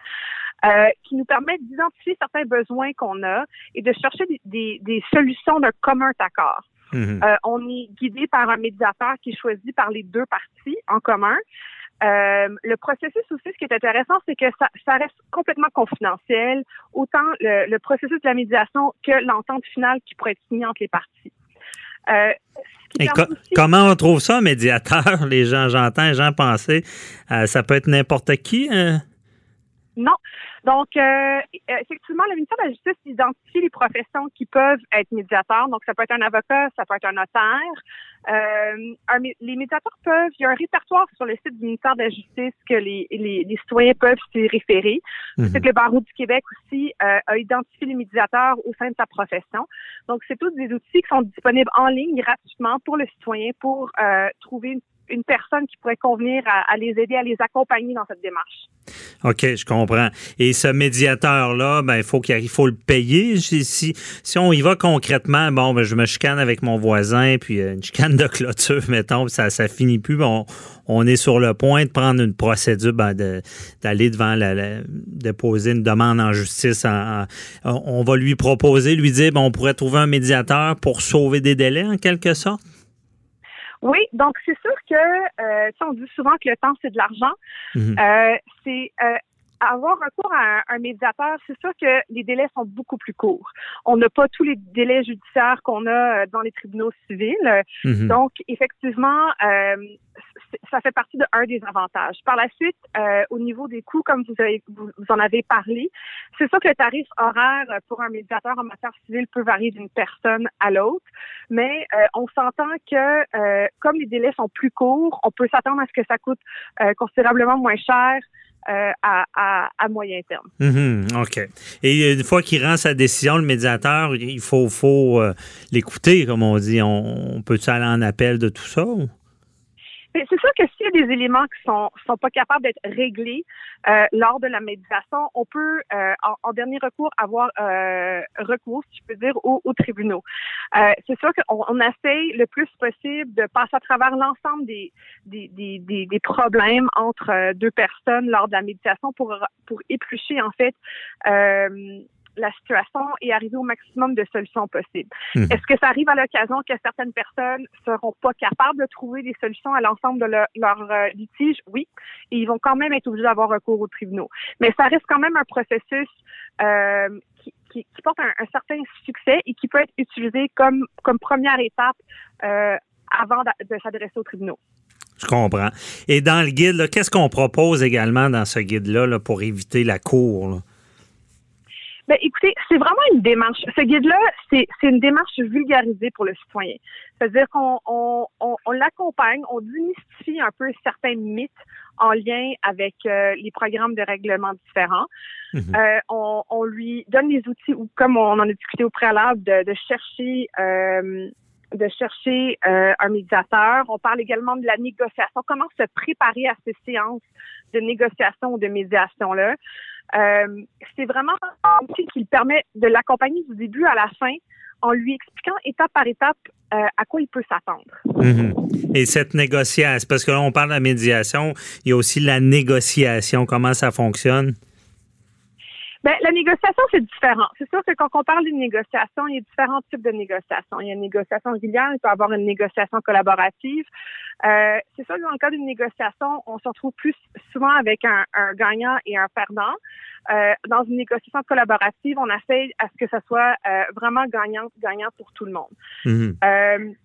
euh, qui nous permet d'identifier certains besoins qu'on a et de chercher des, des, des solutions d'un commun accord. Mhm. Euh, on est guidé par un médiateur qui est choisi par les deux parties en commun. Euh, le processus aussi, ce qui est intéressant, c'est que ça, ça reste complètement confidentiel, autant le, le processus de la médiation que l'entente finale qui pourrait être signée entre les parties. Euh, Et co- aussi- comment on trouve ça, un médiateur? Les gens, j'entends les gens penser, ça peut être n'importe qui. hein? Non. Donc, euh, effectivement, le ministère de la Justice identifie les professions qui peuvent être médiateurs. Donc, ça peut être un avocat, ça peut être un notaire. Euh, un les médiateurs peuvent, il y a un répertoire sur le site du ministère de la Justice que les, les, les citoyens peuvent s'y référer. Mhm. C'est que le barreau du Québec aussi euh, a identifié les médiateurs au sein de sa profession. Donc, c'est tous des outils qui sont disponibles en ligne gratuitement pour le citoyen pour euh, trouver une une personne qui pourrait convenir à, les aider, à les accompagner dans cette démarche. OK, je comprends. Et ce médiateur-là, ben, il faut qu'il faut le payer. Si, si, on y va concrètement, bon, ben, je me chicane avec mon voisin, puis euh, une chicane de clôture, mettons, ça, ça finit plus. On, on est sur le point de prendre une procédure, ben, d'aller devant la, la- déposer une demande en justice. En- on va lui proposer, lui dire, ben, on pourrait trouver un médiateur pour sauver des délais, en quelque sorte? Oui, donc c'est sûr que, euh, tu sais, on dit souvent que le temps, c'est de l'argent. Mhm. Euh, c'est euh, avoir recours à un, un médiateur, c'est sûr que les délais sont beaucoup plus courts. On n'a pas tous les délais judiciaires qu'on a euh, dans les tribunaux civils. Mhm. Donc, effectivement, euh, ça fait partie de un des avantages. Par la suite, euh, au niveau des coûts, comme vous, avez, vous, vous en avez parlé, c'est sûr que le tarif horaire pour un médiateur en matière civile peut varier d'une personne à l'autre, mais euh, on s'entend que comme les délais sont plus courts, on peut s'attendre à ce que ça coûte considérablement moins cher euh, à, à, à moyen terme. Mhm, OK. Et une fois qu'il rend sa décision, le médiateur, il faut, faut euh, l'écouter, comme on dit. On, on peut-tu aller en appel de tout ça? C'est sûr que s'il y a des éléments qui sont sont pas capables d'être réglés euh, lors de la médiation, on peut euh, en, en dernier recours avoir euh, recours, si je peux dire, aux, aux tribunaux. Euh, c'est sûr qu'on on essaye le plus possible de passer à travers l'ensemble des des, des, des, des problèmes entre euh, deux personnes lors de la médiation pour pour éplucher en fait euh, la situation et arriver au maximum de solutions possibles. Mhm. Est-ce que ça arrive à l'occasion que certaines personnes seront pas capables de trouver des solutions à l'ensemble de leur, leur euh, litige? Oui. Et ils vont quand même être obligés d'avoir recours aux tribunaux. Mais ça reste quand même un processus euh, qui, qui, qui porte un, un certain succès et qui peut être utilisé comme, comme première étape euh, avant de s'adresser aux tribunaux. Je comprends. Et dans le guide, qu'est-ce qu'on propose également dans ce guide-là là, pour éviter la cour? là? Ben, écoutez, c'est vraiment une démarche. Ce guide-là, c'est, c'est une démarche vulgarisée pour le citoyen. C'est-à-dire qu'on on, on, on l'accompagne, on démystifie un peu certains mythes en lien avec euh, les programmes de règlement différents. Mhm. Euh, on, on lui donne les outils, ou comme on en a discuté au préalable, de, de chercher euh, de chercher euh, un médiateur. On parle également de la négociation, comment se préparer à ces séances de négociation ou de médiation-là? Euh, c'est vraiment un outil qui permet de l'accompagner du début à la fin en lui expliquant étape par étape euh, à quoi il peut s'attendre. Mhm. Et cette négociation, parce que là, on parle de la médiation, il y a aussi la négociation, comment ça fonctionne? Ben, la négociation, c'est différent. C'est sûr que quand on parle d'une négociation, il y a différents types de négociations. Il y a une négociation régulière, il peut y avoir une négociation collaborative. Euh, c'est sûr que dans le cas d'une négociation, on se retrouve plus souvent avec un, un gagnant et un perdant. Euh, dans une négociation collaborative, on essaie à ce que ça soit euh, vraiment gagnant-gagnant pour tout le monde. Mhm.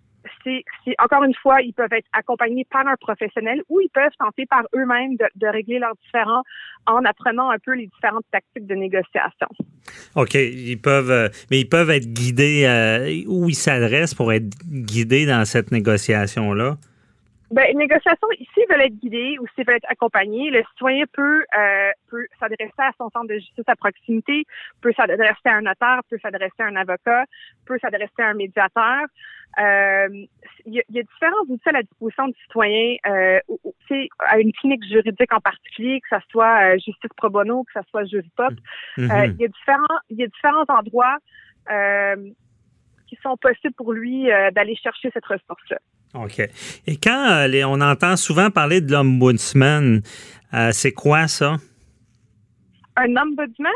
Encore une fois, ils peuvent être accompagnés par un professionnel ou ils peuvent tenter par eux-mêmes de, de régler leurs différends en apprenant un peu les différentes tactiques de négociation. OK, ils peuvent, euh, mais ils peuvent être guidés euh, où ils s'adressent pour être guidés dans cette négociation-là? Ben, une négociation, s'ils veulent être guidés ou s'ils veulent être accompagnés, le citoyen peut, euh, peut s'adresser à son centre de justice à proximité, peut s'adresser à un notaire, peut s'adresser à un avocat, peut s'adresser à un médiateur. Euh, Il y, y a différents outils à la disposition du citoyen, euh, ou- à une clinique juridique en particulier, que ce soit euh, justice pro bono, que ce soit Juripop. Mhm. Euh, il y a différents, il y a différents endroits euh, qui sont possibles pour lui euh, d'aller chercher cette ressource-là. OK. Et quand euh, les- on entend souvent parler de l'ombudsman, euh, c'est quoi ça? Un ombudsman,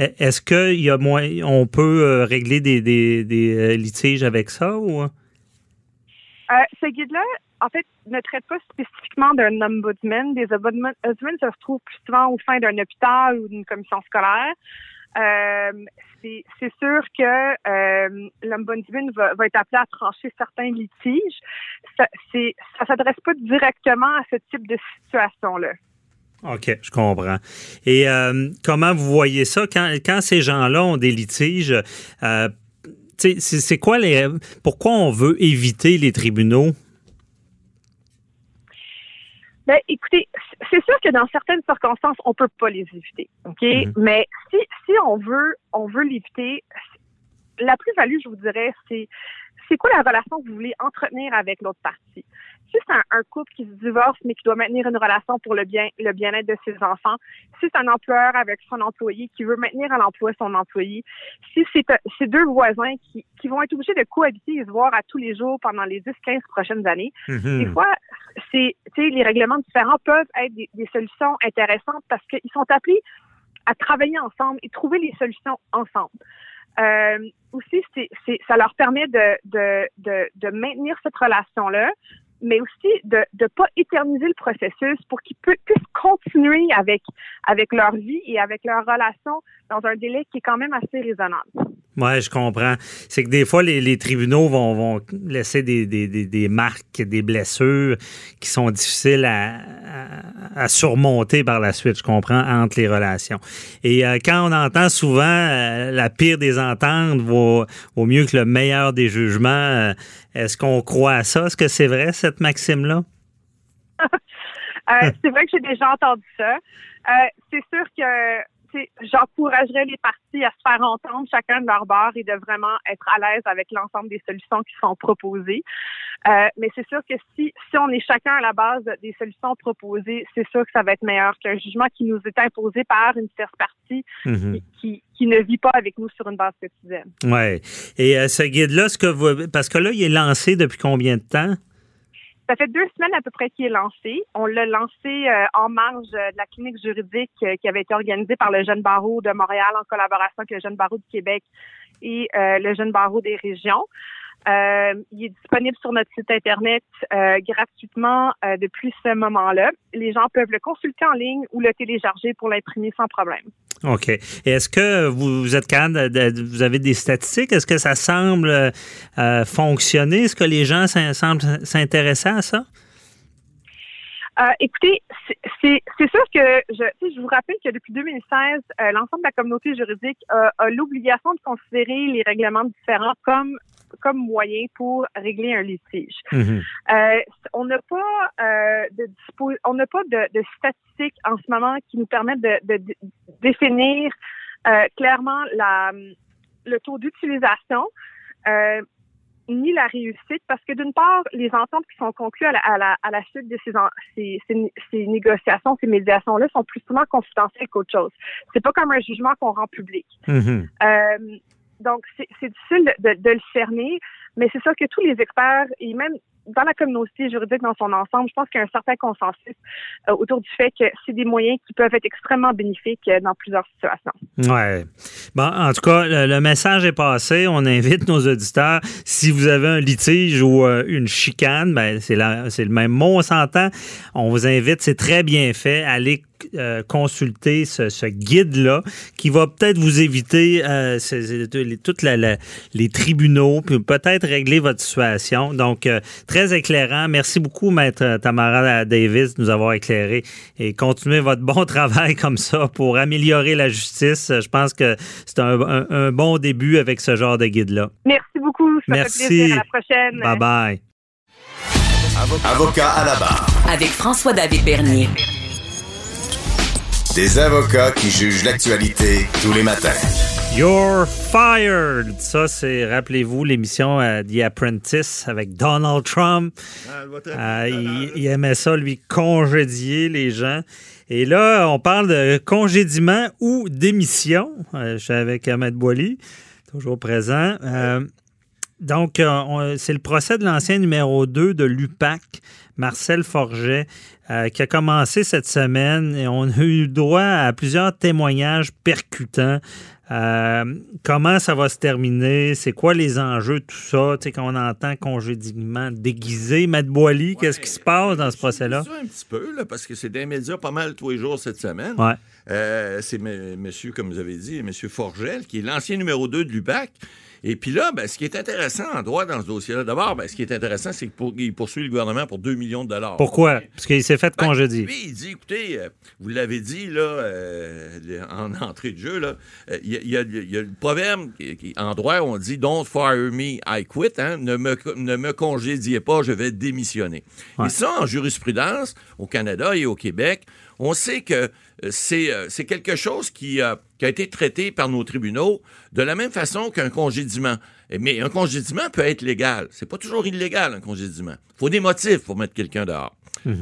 E- Est-ce qu'il y a moyen, on peut euh, régler des, des- des, litiges avec ça ou? Euh, ce guide-là, en fait, ne traite pas spécifiquement d'un ombudsman. Des ombudsman ombudsmen se retrouvent plus souvent au sein d'un hôpital ou d'une commission scolaire. Euh, c'est sûr que euh, l'ombudsman va, va être appelé à trancher certains litiges. Ça ça s'adresse pas directement à ce type de situation-là. OK, je comprends. Et euh, comment vous voyez ça? Quand, quand ces gens-là ont des litiges? euh, c'est quoi les. Pourquoi on veut éviter les tribunaux? Ben, écoutez, c'est sûr que dans certaines circonstances, on peut pas les éviter, ok? Mhm. Mais si si on veut on veut l'éviter, la plus-value, je vous dirais, c'est c'est quoi la relation que vous voulez entretenir avec l'autre partie? Si c'est un, un couple qui se divorce mais qui doit maintenir une relation pour le bien le bien-être de ses enfants, si c'est un employeur avec son employé qui veut maintenir à l'emploi son employé, si c'est euh, c'est deux voisins qui, qui vont être obligés de cohabiter et se voir à tous les jours pendant les 10-15 prochaines années, Mhm. des fois, c'est, les règlements différents peuvent être des, des solutions intéressantes parce qu'ils sont appelés à travailler ensemble et trouver les solutions ensemble. Euh, aussi, c'est, ça leur permet de, de, de, de maintenir cette relation-là, mais aussi de ne pas éterniser le processus pour qu'ils pu- puissent continuer avec, avec leur vie et avec leur relation dans un délai qui est quand même assez raisonnable. Ouais, je comprends. C'est que des fois, les, les tribunaux vont, vont laisser des, des, des, marques, des blessures qui sont difficiles à, à, surmonter par la suite, je comprends, entre les relations. Et euh, quand on entend souvent euh, la pire des ententes vaut, vaut mieux que le meilleur des jugements, euh, est-ce qu'on croit à ça? Est-ce que c'est vrai, cette maxime-là? Euh, c'est vrai que j'ai déjà entendu ça. Euh, c'est sûr que j'encouragerais les parties à se faire entendre chacun de leur bord et de vraiment être à l'aise avec l'ensemble des solutions qui sont proposées. Euh, mais c'est sûr que si, si on est chacun à la base des solutions proposées, c'est sûr que ça va être meilleur qu'un jugement qui nous est imposé par une tierce partie Mhm. qui, qui, qui ne vit pas avec nous sur une base quotidienne. Ouais. Et euh, ce guide-là, ce que vous, parce que là, il est lancé depuis combien de temps? Ça fait deux semaines à peu près qu'il est lancé. On l'a lancé euh, en marge euh, de la clinique juridique euh, qui avait été organisée par le Jeune Barreau de Montréal en collaboration avec le Jeune Barreau du Québec et le Jeune Barreau des régions. Euh, il est disponible sur notre site Internet euh, gratuitement euh, depuis ce moment-là. Les gens peuvent le consulter en ligne ou le télécharger pour l'imprimer sans problème. OK. Est-ce que vous êtes capable vous avez des statistiques? Est-ce que ça semble fonctionner? Est-ce que les gens semblent s'intéresser à ça? Euh, écoutez, c'est- sûr que je, vous rappelle que depuis 2016, euh, l'ensemble de la communauté juridique a l'obligation de considérer les règlements différents comme comme moyen pour régler un litige. Mhm. Euh, on n'a pas euh, de on n'a pas de, de statistiques en ce moment qui nous permettent de, de- de définir euh, clairement la, le taux d'utilisation. Euh, ni la réussite, parce que d'une part, les ententes qui sont conclues à la, à la, à la suite de ces, en- ces, ces, ces négociations, ces médiations-là sont plus souvent confidentielles qu'autre chose. C'est pas comme un jugement qu'on rend public. Mhm. Euh, donc, c'est difficile de, le cerner, mais c'est sûr que tous les experts, et même dans la communauté juridique dans son ensemble, je pense qu'il y a un certain consensus euh, autour du fait que c'est des moyens qui peuvent être extrêmement bénéfiques euh, dans plusieurs situations. Ouais. Bon, en tout cas, le, message est passé. On invite nos auditeurs. Si vous avez un litige ou euh, une chicane, ben c'est le même mot, on s'entend. On vous invite, c'est très bien fait. Allez euh, consulter ce, ce guide-là qui va peut-être vous éviter euh, toutes les tribunaux, puis peut-être régler votre situation. Donc, euh, très éclairant. Merci beaucoup, Maître Tamara Davis, de nous avoir éclairé et continuez votre bon travail comme ça pour améliorer la justice. Je pense que c'est un, un- un bon début avec ce genre de guide-là. Merci beaucoup. Ça Merci. fait plaisir. À la prochaine. Bye bye. Avocat à la barre. Avec François-David Bernier. Des avocats qui jugent l'actualité tous les matins. You're fired. Ça, c'est, rappelez-vous, l'émission euh, The Apprentice avec Donald Trump. Ah, Euh, il, il aimait ça, lui, congédier les gens. Et là, on parle de congédiement ou démission. Euh, je suis avec Ahmed Boily, toujours présent. Euh, donc, euh, on- c'est le procès de l'ancien numéro 2 de l'UPAC, Marcel Forget, euh, qui a commencé cette semaine et on a eu droit à plusieurs témoignages percutants. Euh, comment ça va se terminer? C'est quoi les enjeux, tout ça? Tu sais, quand on entend congédiement déguisé, Matt Boily, qu'est-ce qui se passe dans ce procès-là? Un petit peu, là, parce que c'est des médias pas mal tous les jours cette semaine. Ouais. Euh, c'est m- monsieur, comme vous avez dit, monsieur Forgel, qui est l'ancien numéro 2 de l'UPAC. Et puis là, ben, ce qui est intéressant en droit dans ce dossier-là, d'abord, ben, ce qui est intéressant, c'est qu'il poursuit le gouvernement pour 2 millions de dollars. Pourquoi? Parce qu'il s'est fait Ben, congédier. Lui, il dit, écoutez, euh, vous l'avez dit là, euh, en entrée de jeu, euh, il y, a- y le proverbe qui- en droit, on dit Don't fire me, I quit. hein, ne, me, ne me congédiez pas, je vais démissionner. Ouais. Et ça, en jurisprudence, au Canada et au Québec, on sait que euh, c'est euh, c'est quelque chose qui, euh, qui a été traité par nos tribunaux de la même façon qu'un congédiement. Et- Mais un congédiement peut être légal. C'est pas toujours illégal, un congédiement. Il faut des motifs pour mettre quelqu'un dehors.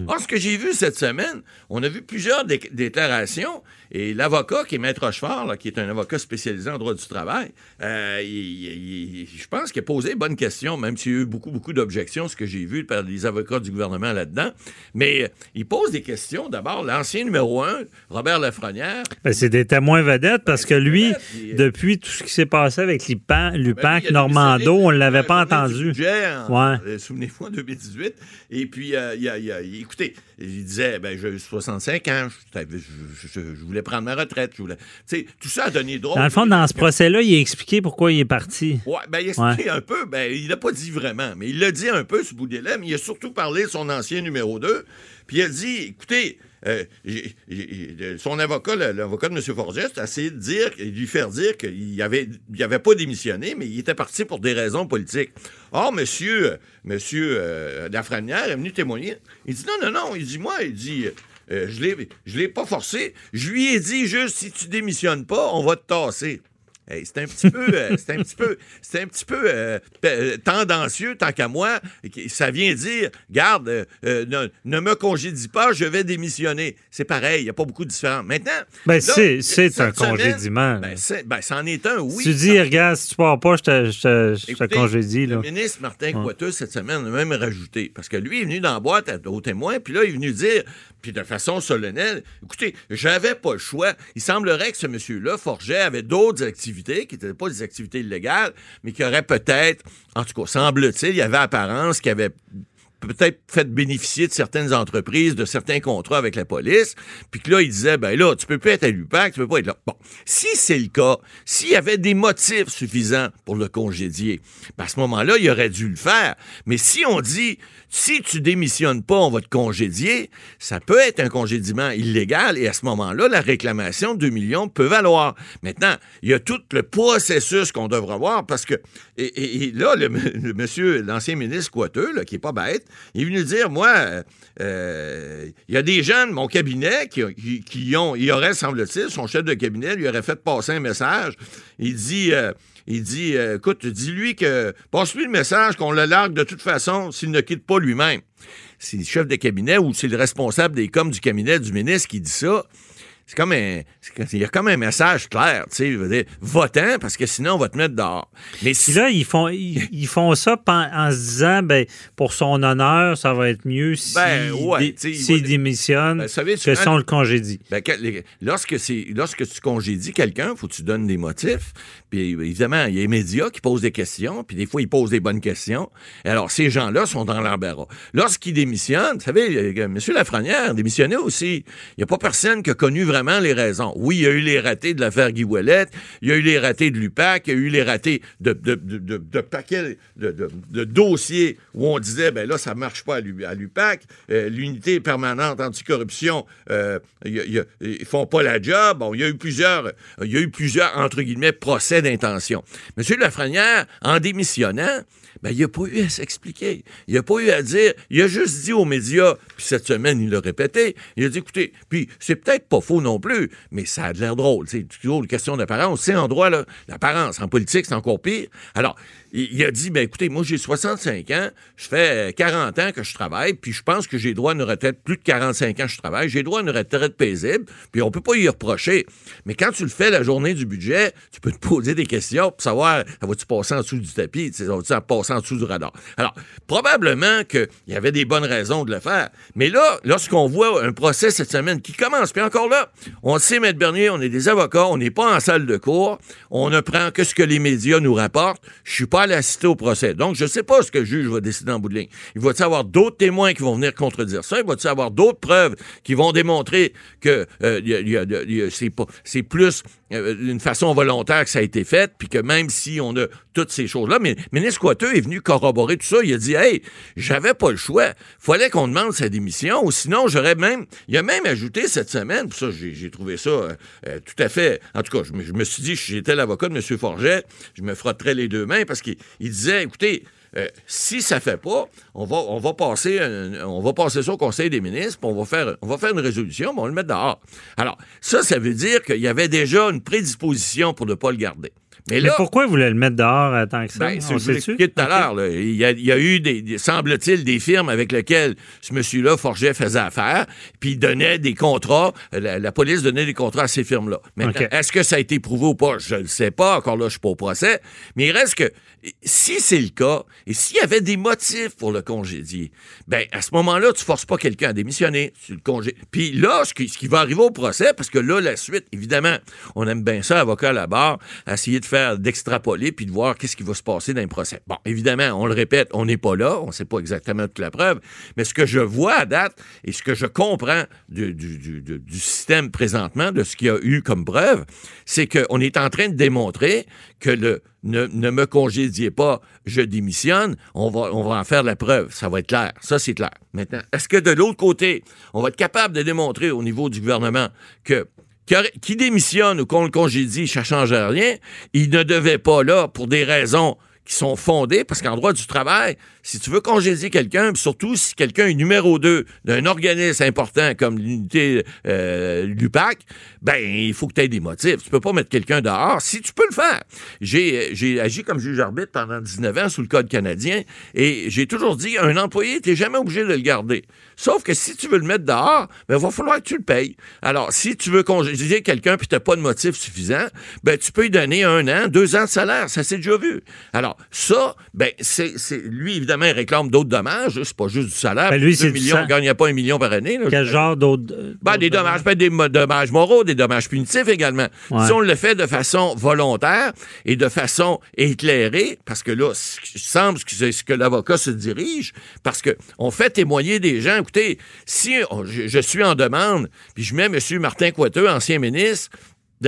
Or, ce que j'ai vu cette semaine, on a vu plusieurs dé- déclarations et l'avocat qui est Maître Rochefort, là, qui est un avocat spécialisé en droit du travail, euh, il- il- il- je pense qu'il a posé bonne question, même s'il y a eu beaucoup, beaucoup d'objections, ce que j'ai vu par les avocats du gouvernement là-dedans. Mais euh, il pose des questions. D'abord, l'ancien numéro un, Robert Lafrenière, Ben, c'est des témoins vedettes parce que lui, euh, depuis tout ce qui s'est passé avec Lupan, Ben, Lupac, lui, il a Normando, on ne l'avait pas entendu. en- Ouais. euh, Souvenez-vous, en 2018. Et puis, euh, il, a, écoutez, il disait, ben, j'ai 65 ans, je, je- je- je voulais prendre ma retraite. Je voulais, tu sais, tout ça a donné drôle. Dans le fond, dans ce procès-là, il a expliqué pourquoi il est parti. Ouais, ben, il a expliqué un peu, ben, il l'a pas dit vraiment, mais il l'a dit un peu ce bout des lèvres, il a surtout parlé de son ancien numéro 2, puis il a dit, écoutez, euh, j'ai- son avocat, l'avocat de M. Forgest, a essayé de dire, de lui faire dire qu'il avait, il avait pas démissionné, mais il était parti pour des raisons politiques. Or, monsieur, euh, monsieur euh, Lafrenière est venu témoigner. Il dit, non, non, non, il dit, moi, il dit... euh, je je l'ai pas forcé. Je lui ai dit juste si tu démissionnes pas, on va te tasser. Hey, c'est un petit peu, euh, c'est un petit peu, c'est un petit peu euh, pe- euh, tendancieux tant qu'à moi. Ça vient dire, garde, euh, euh, ne, ne me congédie pas, je vais démissionner. C'est pareil, il n'y a pas beaucoup de différence. Maintenant, Ben, c'est- un congédiement. Ben, ben, c'en est un, oui. tu dis, regarde, si tu pars pas, je te, je te- congédie. Là. Le ministre Martin Coiteux, cette semaine, a même rajouté. Parce que lui est venu dans la boîte à- aux témoins, puis là, il est venu dire, puis de façon solennelle, écoutez, j'avais pas le choix. Il semblerait que ce monsieur-là, Forget, avait d'autres activités qui n'étaient pas des activités illégales, mais qui auraient peut-être, en tout cas, semble-t-il, il y avait apparence qu'il avait peut-être fait bénéficier de certaines entreprises, de certains contrats avec la police, puis que là, il disait, ben là, tu peux pas être à l'UPAC, tu peux pas être là. Bon, si c'est le cas, s'il y avait des motifs suffisants pour le congédier, ben à ce moment-là, il aurait dû le faire. Mais si on dit, si tu démissionnes pas, on va te congédier, ça peut être un congédiement illégal, et à ce moment-là, la réclamation de 2 millions peut valoir. Maintenant, il y a tout le processus qu'on devra voir, parce que, et, là, le, monsieur, l'ancien ministre Coiteux, là, qui est pas bête, il est venu dire, moi, euh, euh, il y a des gens de mon cabinet qui ont, il aurait, semble-t-il, son chef de cabinet lui aurait fait passer un message. Il dit, euh, il dit, euh, écoute, dis-lui que, passe-lui le message qu'on le largue de toute façon s'il ne quitte pas lui-même. C'est le chef de cabinet ou c'est le responsable des coms du cabinet du ministre qui dit ça. C'est comme un, il y a comme un message clair, tu sais, je veux dire, votant, parce que sinon on va te mettre dehors. Mais si, là, ils font, ils, ils font ça en se disant, ben, pour son honneur, ça va être mieux s'il Ben, ouais, il va- démissionne Ben, savez, que si on le congédie. Ben, lorsque, c'est, lorsque tu congédies quelqu'un, faut que tu donnes des motifs. Puis évidemment, il y a les médias qui posent des questions, puis des fois, ils posent des bonnes questions. Et alors, ces gens-là sont dans l'embarras. Lorsqu'ils démissionnent, vous savez, euh, M. Lafrenière démissionnait aussi. Il n'y a pas personne qui a connu vraiment les raisons. Oui, il y a eu les ratés de l'affaire Guy il y a eu les ratés de l'UPAC, il y a eu les ratés de, de, de, de- de paquets de, dossiers où on disait, ben là, ça marche pas à l'U- à l'UPAC. Euh, L'unité permanente anticorruption, euh, ils font pas la job. Bon, il y a eu plusieurs, il y a eu plusieurs, entre guillemets, procès d'intention. Monsieur Lafrenière, en démissionnant, ben, il n'a pas eu à s'expliquer. Il n'a pas eu à dire. Il a juste dit aux médias, puis cette semaine, il l'a répété. Il a dit, écoutez, puis c'est peut-être pas faux non plus, mais ça a l'air drôle. C'est toujours une question d'apparence. C'est en droit, l'apparence. En politique, c'est encore pire. Alors, il, a dit, ben écoutez, moi, j'ai 65 ans, je fais euh, 40 ans que je travaille, puis je pense que j'ai droit à une retraite, plus de 45 ans que je travaille, j'ai droit à une retraite paisible, puis on peut pas y reprocher. Mais quand tu le fais la journée du budget, tu peux te poser des questions pour savoir, ça va-tu passer en dessous du tapis, ça va-tu passer en dessous du radar? Alors, probablement qu'il y avait des bonnes raisons de le faire. Mais là, lorsqu'on voit un procès cette semaine qui commence, puis encore là, on sait, Maître Bernier, on est des avocats, on n'est pas en salle de cours, on ne prend que ce que les médias nous rapportent. Je suis pas allé assister au procès. Donc, je sais pas ce que le juge va décider en bout de ligne. Il va-t-il y avoir d'autres témoins qui vont venir contredire ça? Il va-t-il y avoir d'autres preuves qui vont démontrer que euh, c'est plus euh, une façon volontaire que ça a été fait, puis que même si on a toutes ces choses-là, mais ministre Coiteux est venu corroborer tout ça. Il a dit, hey, j'avais pas le choix. Fallait qu'on demande sa démission, ou sinon j'aurais même, il a même ajouté cette semaine, puis ça, j'ai trouvé ça euh, euh, tout à fait, en tout cas, je me, suis dit, j'étais l'avocat de M. Forget, je me frotterais les deux mains parce qu'il il disait, écoutez, euh, si ça fait pas, on va, on passer, on va passer ça au Conseil des ministres, puis on va faire, on va faire une résolution, mais on va le mettre dehors. Alors, ça, ça veut dire qu'il y avait déjà une prédisposition pour ne pas le garder. Mais pourquoi vous voulez le mettre dehors euh, tant que ça? ben, On tout à l'heure. Il y, a, il y a eu, des, des- semble-t-il, des firmes avec lesquelles ce monsieur-là, Forget, faisait affaire, puis il donnait des contrats, euh, la, la police donnait des contrats à ces firmes-là. Maintenant, Ok. est-ce que ça a été prouvé ou pas? Je ne le sais pas. Encore là, je ne suis pas au procès. Mais il reste que, si c'est le cas, et s'il y avait des motifs pour le congédier, ben à ce moment-là, tu forces pas quelqu'un à démissionner. Tu le congé. Puis là, ce qui, ce qui va arriver au procès, parce que là, la suite, évidemment, on aime bien ça, avocat à la barre, essayer d'extrapoler, puis de voir qu'est-ce qui va se passer dans un procès. Bon, évidemment, on le répète, on n'est pas là, on ne sait pas exactement toute la preuve, mais ce que je vois à date et ce que je comprends du, du- du- du- système présentement, de ce qu'il y a eu comme preuve, c'est qu'on est en train de démontrer que le ne, ne me congédiez pas, je démissionne, on va, on va en faire la preuve. Ça va être clair. Ça, c'est clair. Maintenant, est-ce que de l'autre côté, on va être capable de démontrer au niveau du gouvernement que qui démissionne ou qu'on le congédie, ça ne change rien, il ne devait pas là pour des raisons qui sont fondées, parce qu'en droit du travail, si tu veux congédier quelqu'un, surtout si quelqu'un est numéro 2 d'un organisme important comme l'unité euh, l'UPAC, ben il faut que tu aies des motifs. Tu peux pas mettre quelqu'un dehors. Si tu peux le faire. J'ai j'ai agi comme juge arbitre pendant 19 ans sous le Code canadien et j'ai toujours dit un employé, tu jamais obligé de le garder. Sauf que si tu veux le mettre dehors, ben, il va falloir que tu le payes. Alors, si tu veux congédier quelqu'un puis tu n'as pas de motif suffisant, ben, tu peux lui donner un an, deux ans de salaire. Ça s'est déjà vu. Alors, ça, ben, c'est, c'est- lui, évidemment, il réclame d'autres dommages. C'est pas juste du salaire. Ben, lui, c'est millions, il gagne pas un million par année. là. Quel genre d'autres. Ben, des dommages, peut-être des dommages moraux, des dommages punitifs également. Ouais. Si on le fait de façon volontaire et de façon éclairée, parce que là, qui semble que c'est ce que l'avocat se dirige, parce que on fait témoigner des gens. Écoutez, si on- je, je suis en demande, puis je mets M. Martin Coiteux, ancien ministre,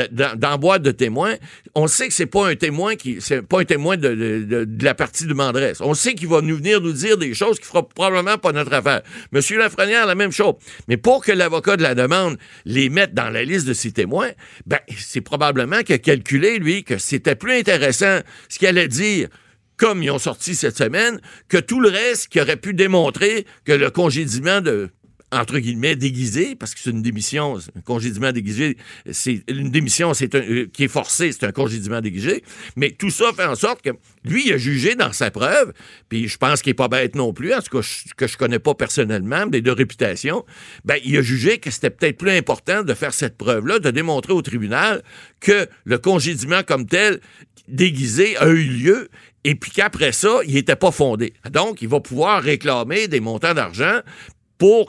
de- de témoins, on sait que c'est pas un témoin qui c'est pas un témoin de, de- de- de la partie de Mandresse. On sait qu'il va nous venir nous dire des choses qui fera probablement pas notre affaire. Monsieur Lafrenière, la même chose. Mais pour que l'avocat de la demande les mette dans la liste de ses témoins, ben c'est probablement qu'il a calculé lui que c'était plus intéressant ce qu'il allait dire comme ils ont sorti cette semaine, que tout le reste qui aurait pu démontrer que le congédiement de entre guillemets, déguisé, parce que c'est une démission, un congédiement déguisé, c'est une démission c'est un- euh, qui est forcée, c'est un congédiement déguisé. Mais tout ça fait en sorte que lui, il a jugé dans sa preuve, puis je pense qu'il n'est pas bête non plus, en tout cas, je- que je connais pas personnellement, mais de réputation, ben, il a jugé que c'était peut-être plus important de faire cette preuve-là, de démontrer au tribunal que le congédiement comme tel, déguisé, a eu lieu, et puis qu'après ça, il n'était pas fondé. Donc, il va pouvoir réclamer des montants d'argent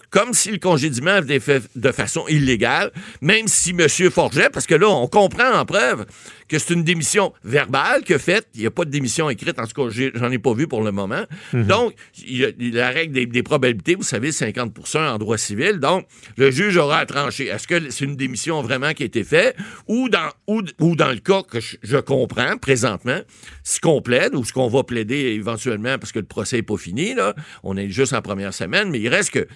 comme si le congédiement avait été fait de façon illégale, même si M. Forget, parce que là, on comprend en preuve que c'est une démission verbale que faite. Il n'y a pas de démission écrite, en tout cas, j'en ai pas vu pour le moment. Donc, il y a la règle des, des probabilités, vous savez, 50% en droit civil. Donc, le juge aura à trancher. Est-ce que c'est une démission vraiment qui a été faite? Ou dans, ou, ou dans le cas que je, je comprends présentement, ce qu'on plaide ou ce qu'on va plaider éventuellement parce que le procès n'est pas fini, là. On est juste en première semaine, mais il reste que,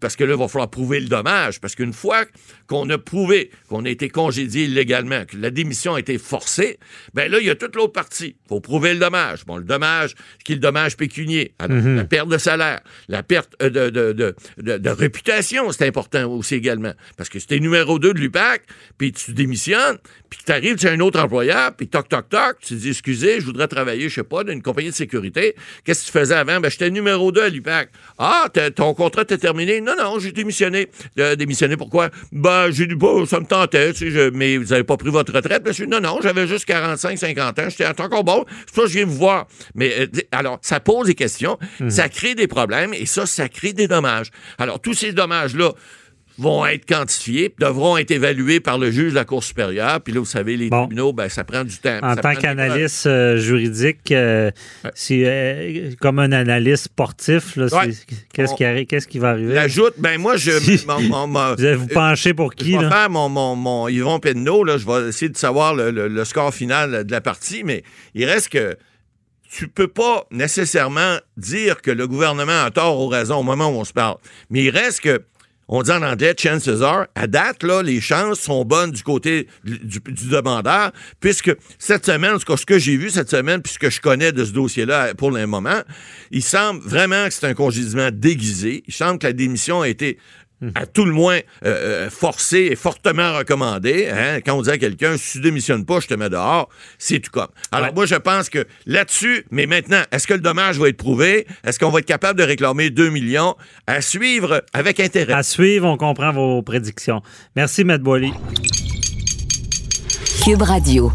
parce que là, il va falloir prouver le dommage. Parce qu'une fois qu'on a prouvé qu'on a été congédié illégalement, que la démission a été forcée, ben là, il y a toute l'autre partie. Il faut prouver le dommage. Bon, le dommage, qui est le dommage pécunier, Alors, la perte de salaire, la perte euh, de, de, de, de- de réputation, c'est important aussi également. Parce que si t'es numéro 2 de l'UPAC, puis tu démissionnes, puis que t'arrives chez un autre employeur, puis toc, toc, toc, tu dis, excusez, je voudrais travailler, je sais pas, dans une compagnie de sécurité. Qu'est-ce que tu faisais avant? Ben, j'étais numéro 2 à l'UPAC. Ah, ton contrat t'est terminé? Non, non, j'ai démissionné. Euh, démissionné pourquoi? Ben, j'ai dit, bah, ça me tentait, tu sais, je- mais vous avez pas pris votre retraite, monsieur? Non, non, j'avais juste 45, 50 ans, j'étais encore bon, c'est pour ça que je viens vous voir. Mais, euh, alors, ça pose des questions, ça crée des problèmes, et ça, ça crée des dommages. Alors, tous ces dommages-là, vont être quantifiés, devront être évalués par le juge de la Cour supérieure. Puis là, vous savez, les Bon. tribunaux, ben, ça prend du temps. En tant qu'analyste euh, juridique, euh, Ouais. euh, comme un analyste sportif, Ouais. qu'est-ce qui, arri- qui va arriver? L'ajoute, ben moi, je... Si. mon- mon- mon- Vous allez vous pencher pour Je qui? vais Là? faire mon, mon, mon Yvon Penneau, là, je vais essayer de savoir le, le- le score final de la partie, mais il reste que tu peux pas nécessairement dire que le gouvernement a tort ou raison au moment où on se parle. Mais il reste que on dit en anglais chances are. À date, là, les chances sont bonnes du côté du, demandeur, puisque cette semaine, ce que, ce que j'ai vu cette semaine, puisque je connais de ce dossier-là pour le moment, il semble vraiment que c'est un congédiement déguisé. Il semble que la démission a été à tout le moins euh, euh, forcé et fortement recommandé. Hein? Quand on dit à quelqu'un, si tu démissionnes pas, je te mets dehors, c'est tout comme. Alors moi, je pense que là-dessus, mais maintenant, est-ce que le dommage va être prouvé? Est-ce qu'on va être capable de réclamer 2 millions? À suivre avec intérêt? À suivre, on comprend vos prédictions. Merci, Matt Boily. Cube Radio.